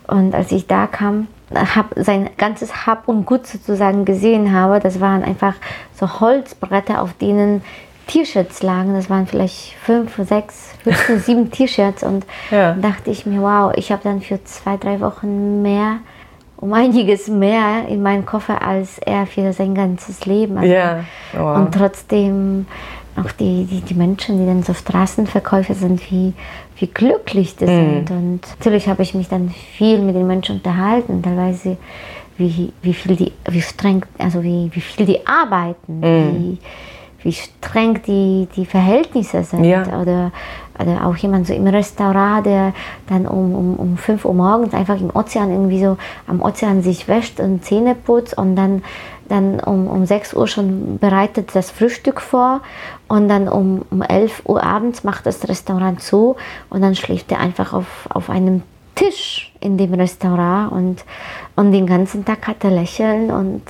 S2: Und als ich da kam, habe sein ganzes Hab und Gut sozusagen gesehen habe, das waren einfach so Holzbretter, auf denen T-Shirts lagen. Das waren vielleicht fünf, sechs, höchstens sieben T-Shirts. Und ja. dachte ich mir, wow, ich habe dann für zwei, drei Wochen mehr um einiges mehr in meinen Koffer als er für sein ganzes Leben.
S3: Also ja. Wow.
S2: Und trotzdem auch die, die, die Menschen, die dann so Straßenverkäufer sind, wie, wie glücklich die mm. sind. Und natürlich habe ich mich dann viel mit den Menschen unterhalten, teilweise wie, wie viel die, wie streng, also wie, wie viel die arbeiten, mm. wie, wie streng die, die Verhältnisse sind. Ja. Oder, oder auch jemand so im Restaurant, der dann um, um, um 5 Uhr morgens einfach im Ozean irgendwie so am Ozean sich wäscht und Zähne putzt und dann, dann um, um 6 Uhr schon bereitet das Frühstück vor und dann um, um 11 Uhr abends macht das Restaurant zu und dann schläft er einfach auf, auf einem Tisch in dem Restaurant und, und den ganzen Tag hat er Lächeln und,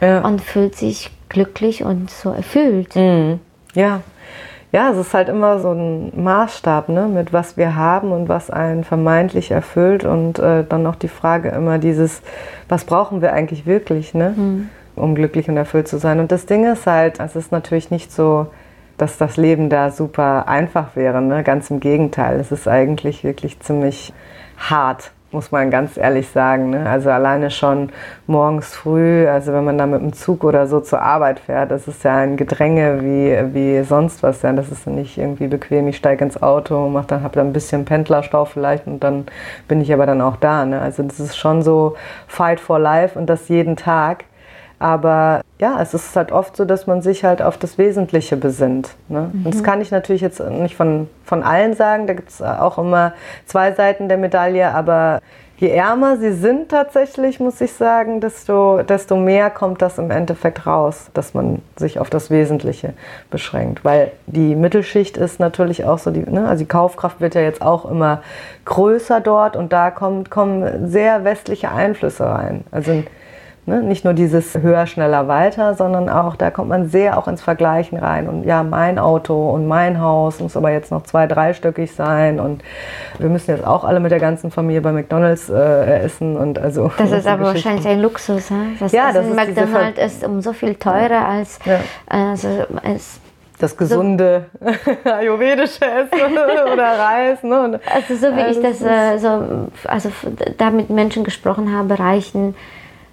S2: ja. und fühlt sich glücklich und so erfüllt.
S3: Mhm. Ja. Ja, es ist halt immer so ein Maßstab, ne, mit was wir haben und was einen vermeintlich erfüllt. Und äh, dann noch die Frage immer dieses, was brauchen wir eigentlich wirklich, ne, mhm. um glücklich und erfüllt zu sein. Und das Ding ist halt, es ist natürlich nicht so, dass das Leben da super einfach wäre. Ne? Ganz im Gegenteil, es ist eigentlich wirklich ziemlich hart muss man ganz ehrlich sagen. Ne? Also alleine schon morgens früh, also wenn man da mit dem Zug oder so zur Arbeit fährt, das ist ja ein Gedränge wie, wie sonst was. Ja? Das ist nicht irgendwie bequem, ich steige ins Auto, mach dann, habe dann ein bisschen Pendlerstau vielleicht und dann bin ich aber dann auch da. Ne? Also das ist schon so Fight for Life und das jeden Tag. Aber ja, es ist halt oft so, dass man sich halt auf das Wesentliche besinnt. Ne? Mhm. Und das kann ich natürlich jetzt nicht von, von allen sagen, da gibt es auch immer zwei Seiten der Medaille, aber je ärmer sie sind tatsächlich, muss ich sagen, desto, desto mehr kommt das im Endeffekt raus, dass man sich auf das Wesentliche beschränkt. Weil die Mittelschicht ist natürlich auch so, die, ne, also die Kaufkraft wird ja jetzt auch immer größer dort und da kommt, kommen sehr westliche Einflüsse rein. Also Ne? Nicht nur dieses höher, schneller, weiter, sondern auch, da kommt man sehr auch ins Vergleichen rein. Und ja, mein Auto und mein Haus muss aber jetzt noch zwei-, dreistöckig sein. Und wir müssen jetzt auch alle mit der ganzen Familie bei McDonalds äh, essen. Und also,
S2: das ist aber wahrscheinlich ein Luxus. Hein? Das ja, das ist McDonald's ist um so viel teurer als, ja. also, als
S3: das gesunde so, ayurvedische Essen oder Reis. Ne?
S2: Also so wie also ich das, äh, so, also da mit Menschen gesprochen habe, reichen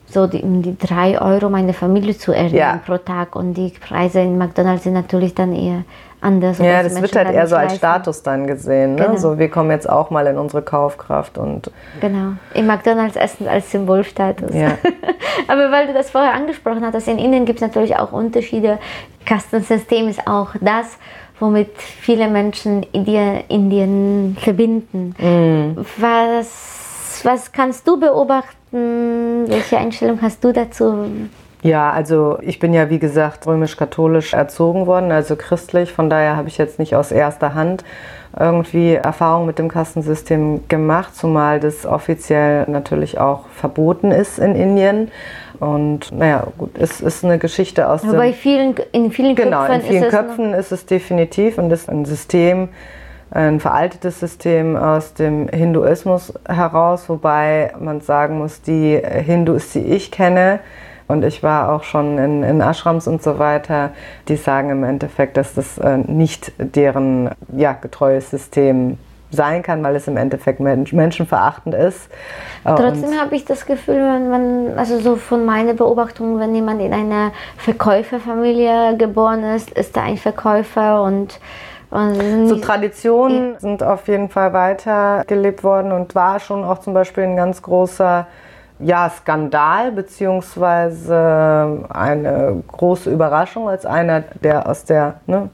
S2: so die, um die drei Euro meine Familie zu ernähren ja. pro Tag. Und die Preise in McDonalds sind natürlich dann eher anders.
S3: Ja, das wird halt eher so als Status dann gesehen. Ne? Genau. So, wir kommen jetzt auch mal in unsere Kaufkraft. und
S2: Genau, in McDonalds essen als Symbolstatus. Ja. Aber weil du das vorher angesprochen hast, in Indien gibt es natürlich auch Unterschiede. Kastensystem ist auch das, womit viele Menschen Indien, Indien verbinden. Mm. Was, was kannst du beobachten? Welche Einstellung hast du dazu?
S3: Ja, also ich bin ja wie gesagt römisch-katholisch erzogen worden, also christlich. Von daher habe ich jetzt nicht aus erster Hand irgendwie Erfahrung mit dem Kastensystem gemacht, zumal das offiziell natürlich auch verboten ist in Indien. Und naja, gut, es ist eine Geschichte aus
S2: Aber
S3: dem...
S2: Vielen, in vielen
S3: genau,
S2: Köpfen,
S3: in vielen Köpfen ist es definitiv und ist ein System, ein veraltetes System aus dem Hinduismus heraus, wobei man sagen muss, die Hindus, die ich kenne, und ich war auch schon in, in Ashrams und so weiter, die sagen im Endeffekt, dass das äh, nicht deren ja, getreues System sein kann, weil es im Endeffekt menschenverachtend ist.
S2: Äh, Trotzdem habe ich das Gefühl, wenn man, also so von meiner Beobachtung, wenn jemand in einer Verkäuferfamilie geboren ist, ist er ein Verkäufer und
S3: so Traditionen ja. sind auf jeden Fall weitergelebt worden und war schon auch zum Beispiel ein ganz großer ja, Skandal beziehungsweise eine große Überraschung als einer, der aus der ne,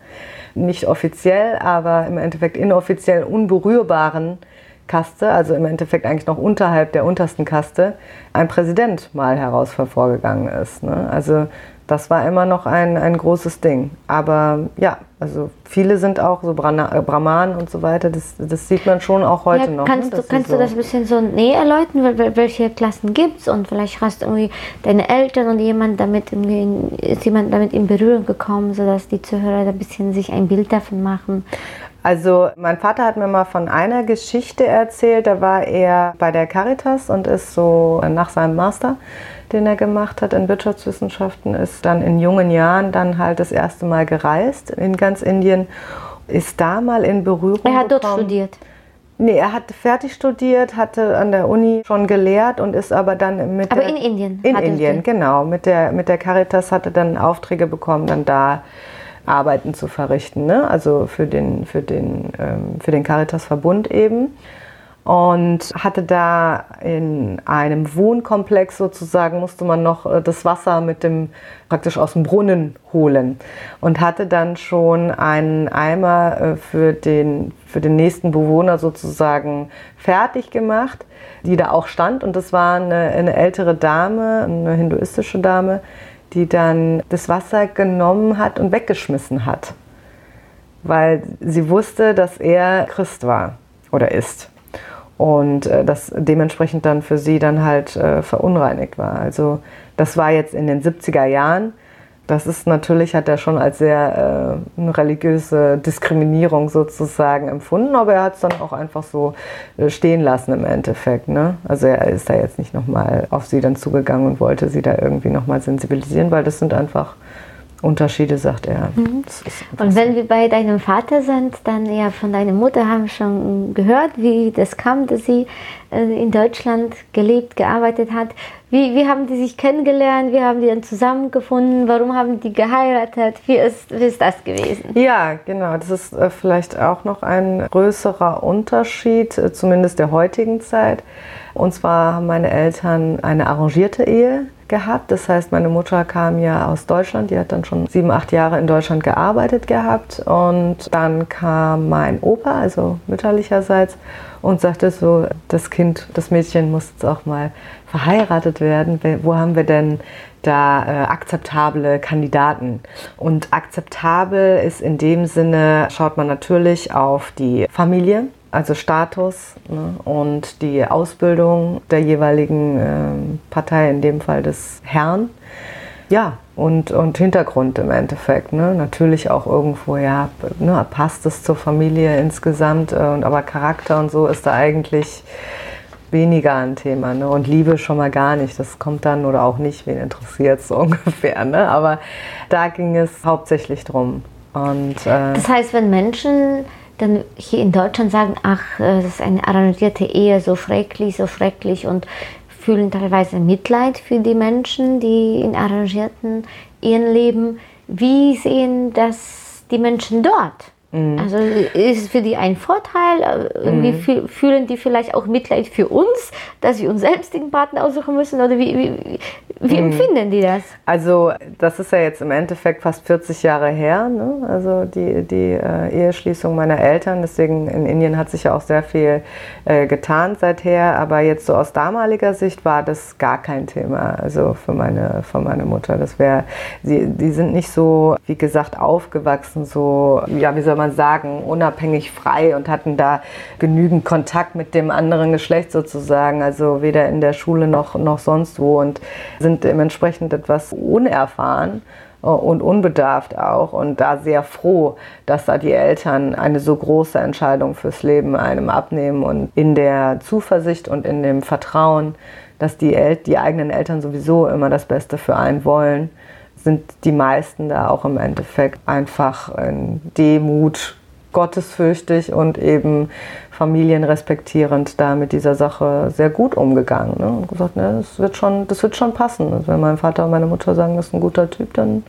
S3: nicht offiziell, aber im Endeffekt inoffiziell unberührbaren Kaste, also im Endeffekt eigentlich noch unterhalb der untersten Kaste, ein Präsident mal heraus hervorgegangen ist. Ne? Also das war immer noch ein, ein großes Ding. Aber ja, also viele sind auch so äh, Brahmanen und so weiter, das, das sieht man schon auch heute ja, noch.
S2: Kannst, ne? du, kannst so du das ein bisschen so näher erläutern, welche Klassen gibt es und vielleicht hast du irgendwie deine Eltern und jemand damit ist jemand damit in Berührung gekommen, sodass die Zuhörer ein bisschen sich ein Bild davon machen.
S3: Also mein Vater hat mir mal von einer Geschichte erzählt, da war er bei der Caritas und ist so nach seinem Master den er gemacht hat in Wirtschaftswissenschaften, ist dann in jungen Jahren dann halt das erste Mal gereist in ganz Indien, ist da mal in Berührung
S2: Er hat gekommen. dort studiert.
S3: Nee, er hat fertig studiert, hatte an der Uni schon gelehrt und ist aber dann mit
S2: Aber der, in Indien.
S3: In Indien, genau. Mit der, mit der Caritas hatte dann Aufträge bekommen, dann da Arbeiten zu verrichten. Ne? Also für den, für den, ähm, für den Caritas-Verbund eben und hatte da in einem Wohnkomplex sozusagen musste man noch äh, das Wasser mit dem praktisch aus dem Brunnen holen. Und hatte dann schon einen Eimer äh, für den für den nächsten Bewohner sozusagen fertig gemacht, die da auch stand. Und das war eine, eine ältere Dame, eine hinduistische Dame, die dann das Wasser genommen hat und weggeschmissen hat, weil sie wusste, dass er Christ war oder ist und äh, das dementsprechend dann für sie dann halt äh, verunreinigt war. Also das war jetzt in den 70er Jahren. Das ist natürlich, hat er schon als sehr äh, eine religiöse Diskriminierung sozusagen empfunden, aber er hat es dann auch einfach so äh, stehen lassen im Endeffekt. Ne? Also er ist da jetzt nicht nochmal auf sie dann zugegangen und wollte sie da irgendwie nochmal sensibilisieren, weil das sind einfach Unterschiede, sagt er. Mhm.
S2: Und wenn wir bei deinem Vater sind, dann ja von deiner Mutter haben wir schon gehört, wie das kam, dass sie äh, in Deutschland gelebt, gearbeitet hat. Wie, wie haben die sich kennengelernt? Wie haben die dann zusammengefunden? Warum haben die geheiratet? Wie ist, wie ist das gewesen?
S3: Ja, genau. Das ist äh, vielleicht auch noch ein größerer Unterschied, äh, zumindest der heutigen Zeit. Und zwar haben meine Eltern eine arrangierte Ehe gehabt. Das heißt, meine Mutter kam ja aus Deutschland, die hat dann schon sieben, acht Jahre in Deutschland gearbeitet gehabt. Und dann kam mein Opa, also mütterlicherseits, und sagte so, das Kind, das Mädchen muss jetzt auch mal verheiratet werden. Wo haben wir denn da äh, akzeptable Kandidaten? Und akzeptabel ist in dem Sinne, schaut man natürlich auf die Familie also Status ne, und die Ausbildung der jeweiligen äh, Partei, in dem Fall des Herrn. Ja, und, und Hintergrund im Endeffekt. Ne? Natürlich auch irgendwo, ja, ne, passt es zur Familie insgesamt, äh, aber Charakter und so ist da eigentlich weniger ein Thema. Ne? Und Liebe schon mal gar nicht. Das kommt dann oder auch nicht, wen interessiert es so ungefähr. Ne? Aber da ging es hauptsächlich drum. Und,
S2: äh, das heißt, wenn Menschen dann hier in Deutschland sagen, ach, äh, das ist eine arrangierte Ehe, so schrecklich, so schrecklich und fühlen teilweise Mitleid für die Menschen, die in arrangierten Ehen leben. Wie sehen das die Menschen dort? Mhm. Also ist es für die ein Vorteil? Irgendwie mhm. fühlen die vielleicht auch Mitleid für uns, dass wir uns selbst den Partner aussuchen müssen? Oder wie, wie, wie mhm. empfinden die das?
S3: Also das ist ja jetzt im Endeffekt fast 40 Jahre her, ne? also die, die äh, Eheschließung meiner Eltern. Deswegen in Indien hat sich ja auch sehr viel äh, getan seither. Aber jetzt so aus damaliger Sicht war das gar kein Thema. Also für meine, für meine Mutter. Das wäre, die, die sind nicht so, wie gesagt, aufgewachsen, so, ja, wie soll man man sagen, unabhängig frei und hatten da genügend Kontakt mit dem anderen Geschlecht sozusagen, also weder in der Schule noch, noch sonst wo und sind dementsprechend etwas unerfahren und unbedarft auch und da sehr froh, dass da die Eltern eine so große Entscheidung fürs Leben einem abnehmen und in der Zuversicht und in dem Vertrauen, dass die, El die eigenen Eltern sowieso immer das Beste für einen wollen sind die meisten da auch im Endeffekt einfach in Demut, gottesfürchtig und eben familienrespektierend da mit dieser Sache sehr gut umgegangen. Ne? Und gesagt, ne, das, wird schon, das wird schon passen. Also wenn mein Vater und meine Mutter sagen, das ist ein guter Typ, dann,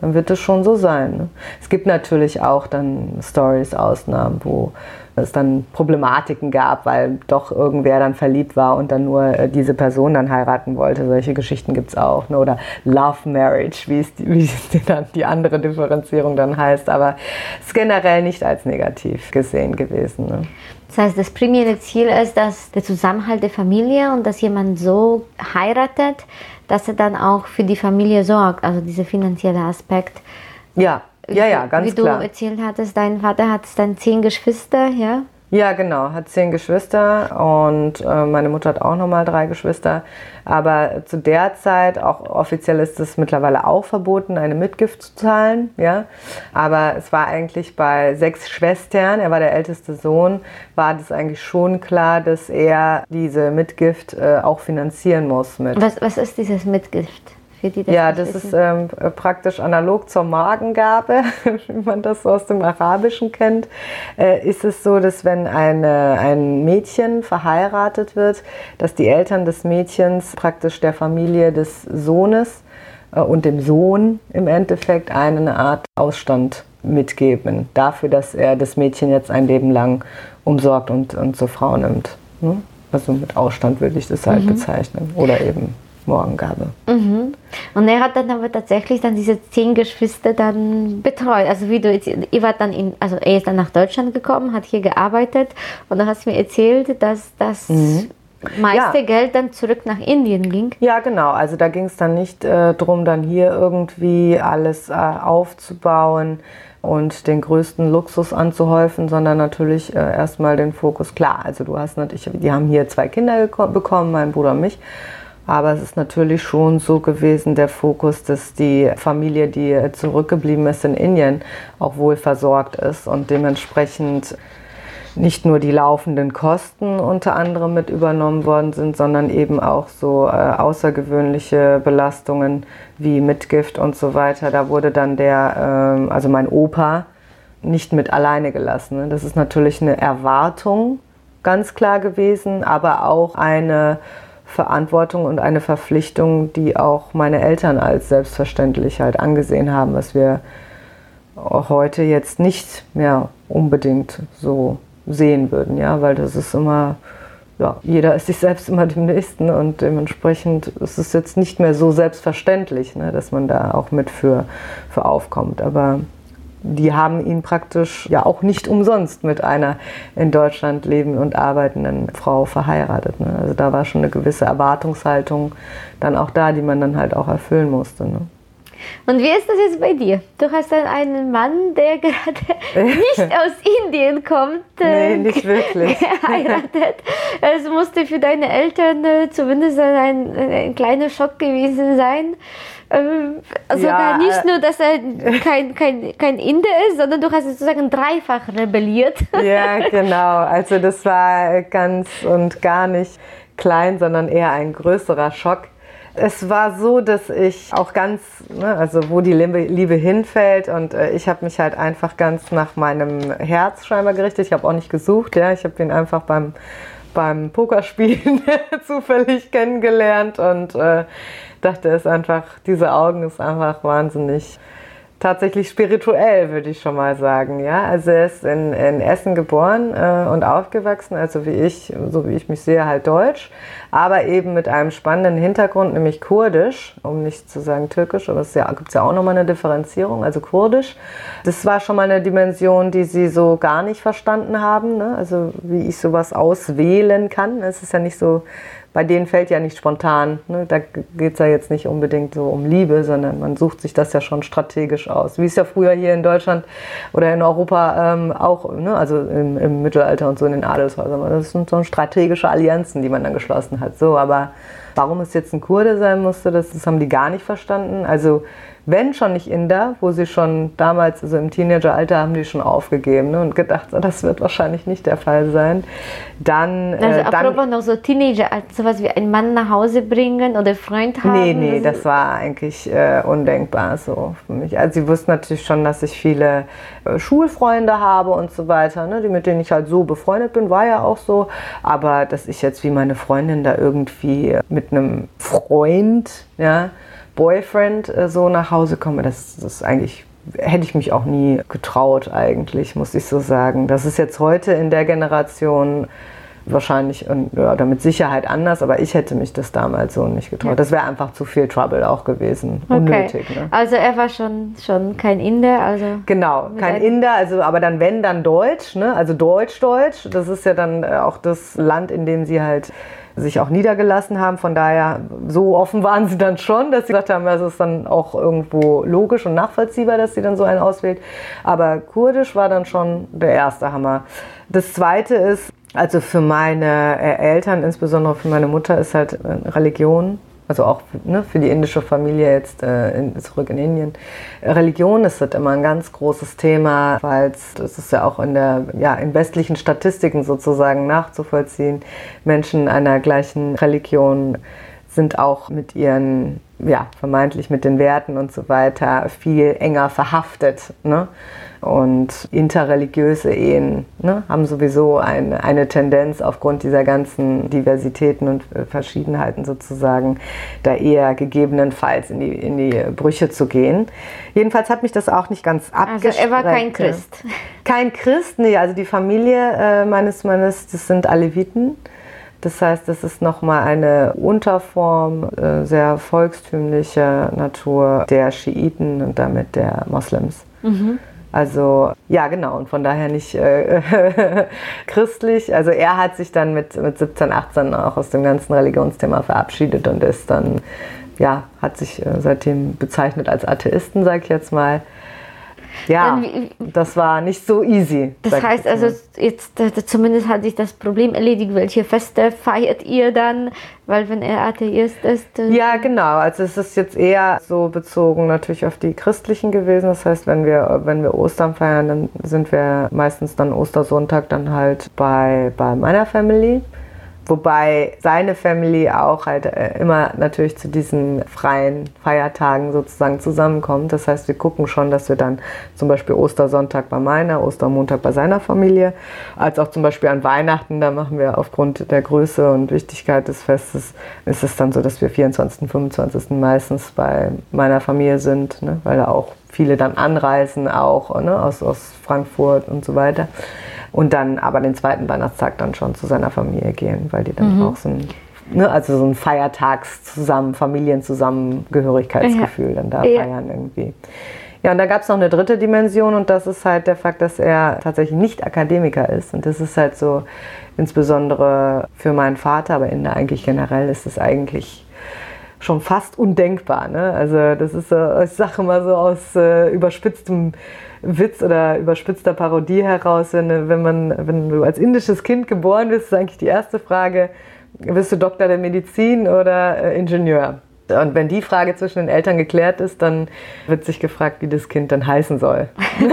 S3: dann wird es schon so sein. Ne? Es gibt natürlich auch dann Stories, Ausnahmen, wo es dann Problematiken gab, weil doch irgendwer dann verliebt war und dann nur äh, diese Person dann heiraten wollte. Solche Geschichten gibt es auch. Ne? Oder Love Marriage, wie es, wie es dann die andere Differenzierung dann heißt. Aber es ist generell nicht als negativ gesehen gewesen. Ne?
S2: Das heißt, das primäre Ziel ist, dass der Zusammenhalt der Familie und dass jemand so heiratet, dass er dann auch für die Familie sorgt, also dieser finanzielle Aspekt.
S3: Ja, ja, ja, ganz
S2: Wie
S3: klar.
S2: du erzählt hattest, dein Vater hat dann zehn Geschwister, ja?
S3: Ja, genau, hat zehn Geschwister und äh, meine Mutter hat auch nochmal drei Geschwister. Aber zu der Zeit, auch offiziell ist es mittlerweile auch verboten, eine Mitgift zu zahlen. Ja? Aber es war eigentlich bei sechs Schwestern, er war der älteste Sohn, war das eigentlich schon klar, dass er diese Mitgift äh, auch finanzieren muss. Mit.
S2: Was, was ist dieses Mitgift?
S3: Für die, das ja, das wissen? ist ähm, praktisch analog zur Magengabe, wie man das aus dem Arabischen kennt. Äh, ist es so, dass wenn eine, ein Mädchen verheiratet wird, dass die Eltern des Mädchens praktisch der Familie des Sohnes äh, und dem Sohn im Endeffekt eine Art Ausstand mitgeben, dafür, dass er das Mädchen jetzt ein Leben lang umsorgt und, und zur Frau nimmt. Ne? Also mit Ausstand würde ich das halt mhm. bezeichnen. Oder eben Morgengabe.
S2: Mhm. Und er hat dann aber tatsächlich dann diese zehn Geschwister dann betreut. Also wie du jetzt, ihr wart dann in, also er ist dann nach Deutschland gekommen, hat hier gearbeitet und du hast mir erzählt, dass das mhm. meiste ja. Geld dann zurück nach Indien ging.
S3: Ja, genau. Also da ging es dann nicht äh, darum, dann hier irgendwie alles äh, aufzubauen und den größten Luxus anzuhäufen, sondern natürlich äh, erstmal den Fokus klar. Also du hast natürlich, die haben hier zwei Kinder bekommen, mein Bruder und mich. Aber es ist natürlich schon so gewesen, der Fokus, dass die Familie, die zurückgeblieben ist in Indien, auch wohl versorgt ist und dementsprechend nicht nur die laufenden Kosten unter anderem mit übernommen worden sind, sondern eben auch so äh, außergewöhnliche Belastungen wie Mitgift und so weiter. Da wurde dann der, äh, also mein Opa, nicht mit alleine gelassen. Ne? Das ist natürlich eine Erwartung ganz klar gewesen, aber auch eine Verantwortung und eine Verpflichtung, die auch meine Eltern als selbstverständlich halt angesehen haben, was wir heute jetzt nicht mehr unbedingt so sehen würden, ja, weil das ist immer, ja, jeder ist sich selbst immer dem Nächsten und dementsprechend ist es jetzt nicht mehr so selbstverständlich, ne, dass man da auch mit für, für aufkommt. Aber die haben ihn praktisch ja auch nicht umsonst mit einer in Deutschland lebenden und arbeitenden Frau verheiratet. Ne? Also da war schon eine gewisse Erwartungshaltung dann auch da, die man dann halt auch erfüllen musste. Ne?
S2: Und wie ist das jetzt bei dir? Du hast dann einen Mann, der gerade nicht aus Indien kommt.
S3: Äh, nee, nicht wirklich.
S2: Geheiratet. Es musste für deine Eltern äh, zumindest ein, ein kleiner Schock gewesen sein. Ähm, sogar ja, nicht nur, dass er kein, kein, kein Inder ist, sondern du hast sozusagen dreifach rebelliert.
S3: Ja, genau. Also das war ganz und gar nicht klein, sondern eher ein größerer Schock. Es war so, dass ich auch ganz, ne, also wo die Liebe, hinfällt und äh, ich habe mich halt einfach ganz nach meinem Herz scheinbar gerichtet. Ich habe auch nicht gesucht, ja, ich habe ihn einfach beim beim Pokerspielen zufällig kennengelernt und äh, dachte es einfach, diese Augen ist einfach wahnsinnig tatsächlich spirituell, würde ich schon mal sagen. Ja? Also er ist in, in Essen geboren äh, und aufgewachsen, also wie ich, so wie ich mich sehe, halt deutsch, aber eben mit einem spannenden Hintergrund, nämlich kurdisch, um nicht zu sagen türkisch, aber es ja, gibt ja auch nochmal eine Differenzierung, also kurdisch. Das war schon mal eine Dimension, die sie so gar nicht verstanden haben, ne? also wie ich sowas auswählen kann. Es ist ja nicht so bei denen fällt ja nicht spontan. Ne? Da geht es ja jetzt nicht unbedingt so um Liebe, sondern man sucht sich das ja schon strategisch aus. Wie es ja früher hier in Deutschland oder in Europa ähm, auch, ne? also im, im, Mittelalter und so in den Adelshäusern. Das sind so strategische Allianzen, die man dann geschlossen hat. So, aber warum es jetzt ein Kurde sein musste, das, das haben die gar nicht verstanden. Also wenn schon nicht Inder, wo sie schon damals, also im Teenageralter, haben die schon aufgegeben ne, und gedacht, das wird wahrscheinlich nicht der Fall sein. Dann.
S2: Äh, also, äh, apropos noch so Teenageralter, sowas wie einen Mann nach Hause bringen oder Freund haben?
S3: Nee, nee, das war eigentlich äh, undenkbar so für mich. Also, sie wussten natürlich schon, dass ich viele äh, Schulfreunde habe und so weiter, ne, die, mit denen ich halt so befreundet bin, war ja auch so. Aber dass ich jetzt wie meine Freundin da irgendwie mit einem Freund, ja, Boyfriend äh, so nach Hause komme, das, das ist eigentlich hätte ich mich auch nie getraut eigentlich, muss ich so sagen. Das ist jetzt heute in der Generation wahrscheinlich oder mit Sicherheit anders, aber ich hätte mich das damals so nicht getraut. Ja. Das wäre einfach zu viel Trouble auch gewesen. Okay. Unnötig. Ne?
S2: Also er war schon, schon kein Inder, also.
S3: Genau, kein Inder, also aber dann wenn, dann Deutsch, ne? Also Deutsch-Deutsch. Das ist ja dann äh, auch das Land, in dem sie halt sich auch niedergelassen haben. Von daher, so offen waren sie dann schon, dass sie gesagt haben, es ist dann auch irgendwo logisch und nachvollziehbar, dass sie dann so einen auswählt. Aber Kurdisch war dann schon der erste Hammer. Das zweite ist, also für meine äh, Eltern, insbesondere für meine Mutter, ist halt äh, Religion, also auch ne, für die indische Familie jetzt äh, in, zurück in Indien. Religion ist halt immer ein ganz großes Thema, weil es ist ja auch in der ja, in westlichen Statistiken sozusagen nachzuvollziehen. Menschen einer gleichen Religion sind auch mit ihren ja, vermeintlich mit den Werten und so weiter viel enger verhaftet. Ne? Und interreligiöse Ehen ne, haben sowieso eine, eine Tendenz aufgrund dieser ganzen Diversitäten und äh, Verschiedenheiten sozusagen, da eher gegebenenfalls in die, in die Brüche zu gehen. Jedenfalls hat mich das auch nicht ganz abgeschreckt.
S2: Also er war kein Christ.
S3: Kein Christ, nee, also die Familie äh, meines Mannes, das sind Aleviten. Das heißt, das ist nochmal eine Unterform äh, sehr volkstümlicher Natur der Schiiten und damit der Moslems. Mhm. Also ja, genau, und von daher nicht äh, christlich. Also er hat sich dann mit, mit 17, 18 auch aus dem ganzen Religionsthema verabschiedet und ist dann, ja, hat sich äh, seitdem bezeichnet als Atheisten, sag ich jetzt mal. Ja, dann, das war nicht so easy.
S2: Das heißt also, jetzt zumindest hat sich das Problem erledigt. Welche Feste feiert ihr dann? Weil wenn er Atheist ist.
S3: Ja, genau. Also es ist jetzt eher so bezogen natürlich auf die christlichen gewesen. Das heißt, wenn wir, wenn wir Ostern feiern, dann sind wir meistens dann Ostersonntag dann halt bei, bei meiner Family. Wobei seine Family auch halt äh, immer natürlich zu diesen freien Feiertagen sozusagen zusammenkommt. Das heißt, wir gucken schon, dass wir dann zum Beispiel Ostersonntag bei meiner, Ostermontag bei seiner Familie, als auch zum Beispiel an Weihnachten, da machen wir aufgrund der Größe und Wichtigkeit des Festes, ist es dann so, dass wir 24., 25. meistens bei meiner Familie sind, ne? weil da auch viele dann anreisen, auch ne? aus, aus Frankfurt und so weiter und dann aber den zweiten Weihnachtstag dann schon zu seiner Familie gehen, weil die dann mhm. auch so ein, ne, also so ein Feiertags zusammen, Familienzusammengehörigkeitsgefühl ja. dann da ja. feiern irgendwie. Ja, und da gab es noch eine dritte Dimension und das ist halt der Fakt, dass er tatsächlich nicht Akademiker ist. Und das ist halt so, insbesondere für meinen Vater, aber in der eigentlich generell ist es eigentlich schon fast undenkbar. Ne? Also das ist ich sage mal so aus äh, überspitztem Witz oder überspitzter Parodie heraus, wenn, wenn, man, wenn du als indisches Kind geboren bist, ist eigentlich die erste Frage, bist du Doktor der Medizin oder äh, Ingenieur? Und wenn die Frage zwischen den Eltern geklärt ist, dann wird sich gefragt, wie das Kind dann heißen soll.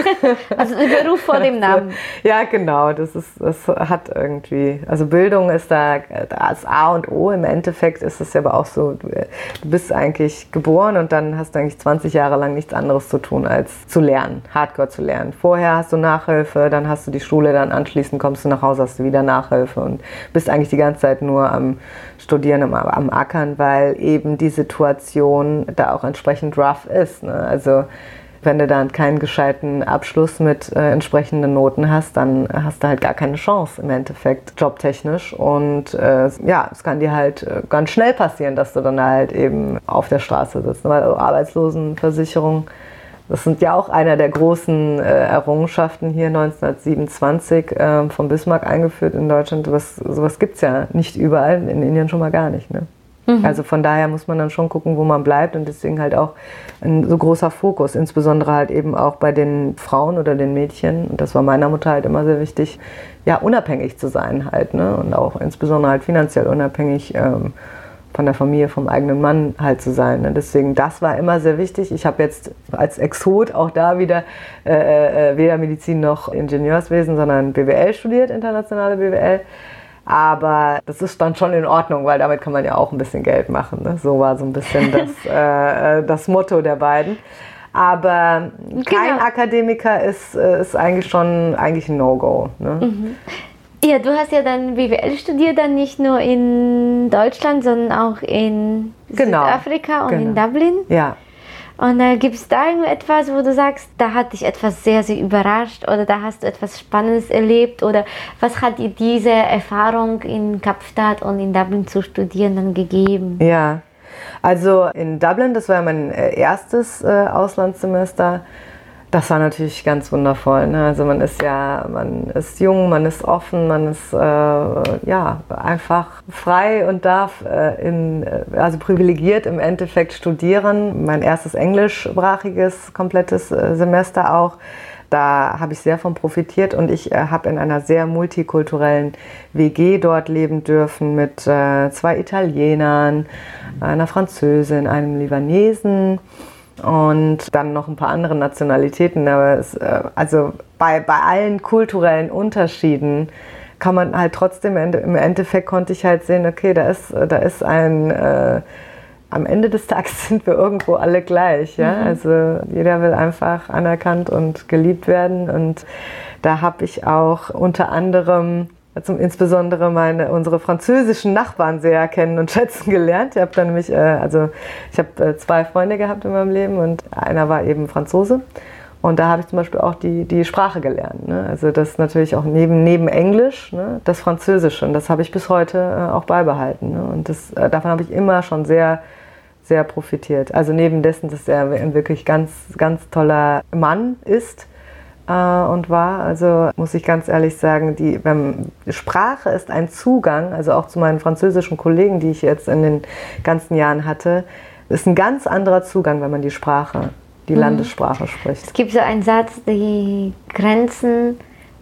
S2: also ein Beruf vor dem Namen.
S3: Ja, genau. Das, ist, das hat irgendwie, also Bildung ist da das A und O. Im Endeffekt ist es aber auch so, du, du bist eigentlich geboren und dann hast du eigentlich 20 Jahre lang nichts anderes zu tun, als zu lernen, Hardcore zu lernen. Vorher hast du Nachhilfe, dann hast du die Schule, dann anschließend kommst du nach Hause, hast du wieder Nachhilfe und bist eigentlich die ganze Zeit nur am Studieren, am, am Ackern, weil eben die Situation da auch entsprechend rough ist. Ne? Also wenn du dann keinen gescheiten Abschluss mit äh, entsprechenden Noten hast, dann hast du halt gar keine Chance im Endeffekt jobtechnisch. Und äh, ja, es kann dir halt äh, ganz schnell passieren, dass du dann halt eben auf der Straße sitzt. Weil also Arbeitslosenversicherung das sind ja auch einer der großen äh, Errungenschaften hier 1927 äh, von Bismarck eingeführt in Deutschland. Sowas, sowas gibt es ja nicht überall, in Indien schon mal gar nicht. Ne? Mhm. Also von daher muss man dann schon gucken, wo man bleibt und deswegen halt auch ein so großer Fokus, insbesondere halt eben auch bei den Frauen oder den Mädchen. Und das war meiner Mutter halt immer sehr wichtig, ja, unabhängig zu sein halt. Ne? Und auch insbesondere halt finanziell unabhängig. Ähm, von der Familie, vom eigenen Mann halt zu sein. Ne? Deswegen, das war immer sehr wichtig. Ich habe jetzt als Exot auch da wieder äh, äh, weder Medizin noch Ingenieurswesen, sondern BWL studiert, internationale BWL. Aber das ist dann schon in Ordnung, weil damit kann man ja auch ein bisschen Geld machen. Ne? So war so ein bisschen das, äh, äh, das Motto der beiden. Aber kein genau. Akademiker ist, äh, ist eigentlich schon eigentlich ein No-Go. Ne? Mhm.
S2: Ja, du hast ja dann BWL studiert, dann nicht nur in Deutschland, sondern auch in genau. Südafrika und genau. in Dublin.
S3: Ja.
S2: Und äh, gibt es da irgendetwas, wo du sagst, da hat dich etwas sehr, sehr überrascht oder da hast du etwas Spannendes erlebt oder was hat dir diese Erfahrung in Kapstadt und in Dublin zu studieren dann gegeben?
S3: Ja, also in Dublin, das war mein äh, erstes äh, Auslandssemester. Das war natürlich ganz wundervoll. Ne? Also man ist ja, man ist jung, man ist offen, man ist äh, ja einfach frei und darf äh, in, äh, also privilegiert im Endeffekt studieren. Mein erstes englischsprachiges komplettes äh, Semester auch. Da habe ich sehr von profitiert und ich äh, habe in einer sehr multikulturellen WG dort leben dürfen mit äh, zwei Italienern, einer Französin, einem Libanesen und dann noch ein paar andere Nationalitäten. Aber es, äh, also bei, bei allen kulturellen Unterschieden kann man halt trotzdem, im Endeffekt konnte ich halt sehen, okay, da ist, da ist ein, äh, am Ende des Tages sind wir irgendwo alle gleich. Ja? Mhm. Also jeder will einfach anerkannt und geliebt werden. Und da habe ich auch unter anderem also insbesondere meine, unsere französischen Nachbarn sehr kennen und schätzen gelernt. Ich habe dann nämlich, äh, also ich habe äh, zwei Freunde gehabt in meinem Leben und einer war eben Franzose. Und da habe ich zum Beispiel auch die, die Sprache gelernt. Ne? Also das natürlich auch neben, neben Englisch, ne? das Französische. Und das habe ich bis heute äh, auch beibehalten. Ne? Und das, äh, davon habe ich immer schon sehr, sehr profitiert. Also neben dessen, dass er ein wirklich ganz, ganz toller Mann ist, äh, und war. Also muss ich ganz ehrlich sagen, die ähm, Sprache ist ein Zugang, also auch zu meinen französischen Kollegen, die ich jetzt in den ganzen Jahren hatte, ist ein ganz anderer Zugang, wenn man die Sprache, die mhm. Landessprache spricht.
S2: Es gibt so einen Satz, die Grenzen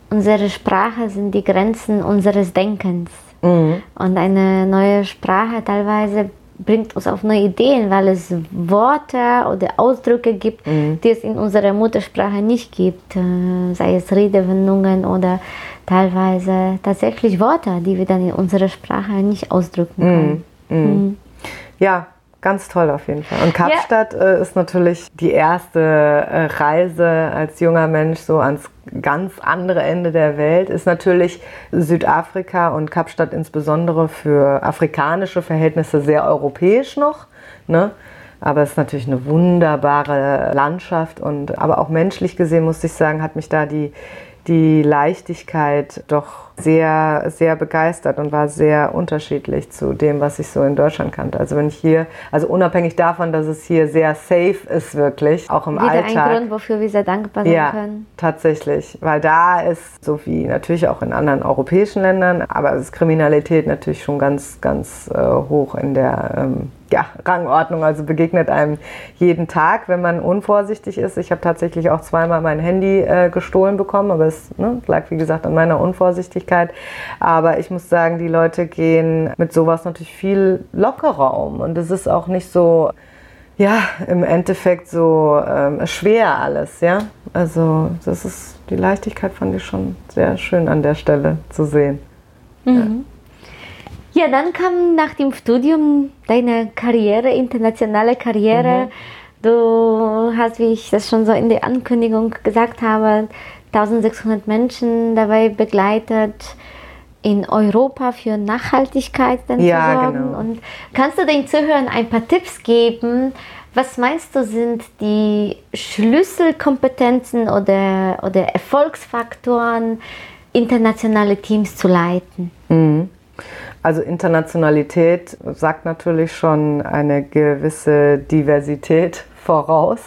S2: unserer Sprache sind die Grenzen unseres Denkens. Mhm. Und eine neue Sprache teilweise bringt uns auf neue Ideen, weil es Worte oder Ausdrücke gibt, mhm. die es in unserer Muttersprache nicht gibt, äh, sei es Redewendungen oder teilweise tatsächlich Worte, die wir dann in unserer Sprache nicht ausdrücken können. Mhm.
S3: Mhm. mhm. Ja, Ganz toll auf jeden Fall. Und Kapstadt ja. äh, ist natürlich die erste äh, Reise als junger Mensch so ans ganz andere Ende der Welt. Ist natürlich Südafrika und Kapstadt insbesondere für afrikanische Verhältnisse sehr europäisch noch. Ne? Aber es ist natürlich eine wunderbare Landschaft und aber auch menschlich gesehen muss ich sagen, hat mich da die die Leichtigkeit doch sehr, sehr begeistert und war sehr unterschiedlich zu dem, was ich so in Deutschland kannte. Also wenn ich hier, also unabhängig davon, dass es hier sehr safe ist wirklich, auch im
S2: Wieder
S3: Alltag.
S2: ein Grund, wofür wir sehr dankbar sein
S3: ja,
S2: können.
S3: tatsächlich, weil da ist, so wie natürlich auch in anderen europäischen Ländern, aber ist Kriminalität natürlich schon ganz, ganz äh, hoch in der ähm, ja, Rangordnung, also begegnet einem jeden Tag, wenn man unvorsichtig ist. Ich habe tatsächlich auch zweimal mein Handy äh, gestohlen bekommen, aber es ne, lag, wie gesagt, an meiner Unvorsichtigkeit. Aber ich muss sagen, die Leute gehen mit sowas natürlich viel lockerer um. Und es ist auch nicht so, ja, im Endeffekt so ähm, schwer alles, ja. Also, das ist, die Leichtigkeit fand ich schon sehr schön an der Stelle zu sehen.
S2: Mhm. Ja. Ja, dann kam nach dem Studium deine Karriere, internationale Karriere. Mhm. Du hast, wie ich das schon so in der Ankündigung gesagt habe, 1600 Menschen dabei begleitet, in Europa für Nachhaltigkeit dann ja, zu sorgen. Genau. Und kannst du den Zuhörern ein paar Tipps geben? Was meinst du, sind die Schlüsselkompetenzen oder, oder Erfolgsfaktoren, internationale Teams zu leiten?
S3: Mhm. Also Internationalität sagt natürlich schon eine gewisse Diversität voraus.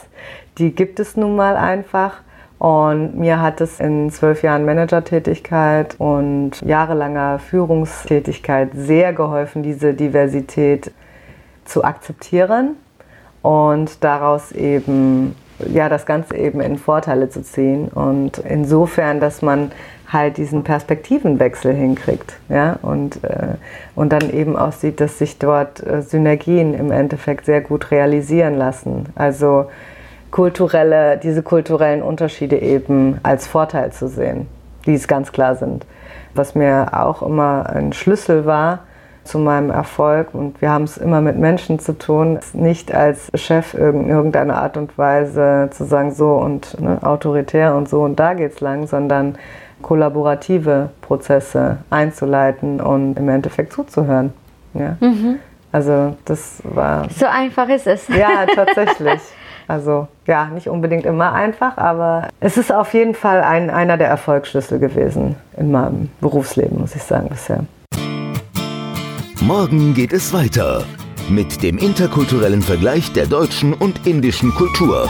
S3: Die gibt es nun mal einfach. Und mir hat es in zwölf Jahren Managertätigkeit und jahrelanger Führungstätigkeit sehr geholfen, diese Diversität zu akzeptieren und daraus eben ja das Ganze eben in Vorteile zu ziehen. Und insofern, dass man halt diesen Perspektivenwechsel hinkriegt. Ja? Und, äh, und dann eben auch sieht, dass sich dort äh, Synergien im Endeffekt sehr gut realisieren lassen. Also kulturelle, diese kulturellen Unterschiede eben als Vorteil zu sehen, die es ganz klar sind. Was mir auch immer ein Schlüssel war zu meinem Erfolg, und wir haben es immer mit Menschen zu tun, nicht als Chef in irgendeiner Art und Weise zu sagen, so und ne, autoritär und so und da geht's lang, sondern kollaborative Prozesse einzuleiten und im Endeffekt zuzuhören. Ja? Mhm. Also das war.
S2: So einfach ist es.
S3: Ja, tatsächlich. Also ja, nicht unbedingt immer einfach, aber es ist auf jeden Fall ein, einer der Erfolgsschlüssel gewesen in meinem Berufsleben, muss ich sagen, bisher.
S1: Morgen geht es weiter mit dem interkulturellen Vergleich der deutschen und indischen Kultur.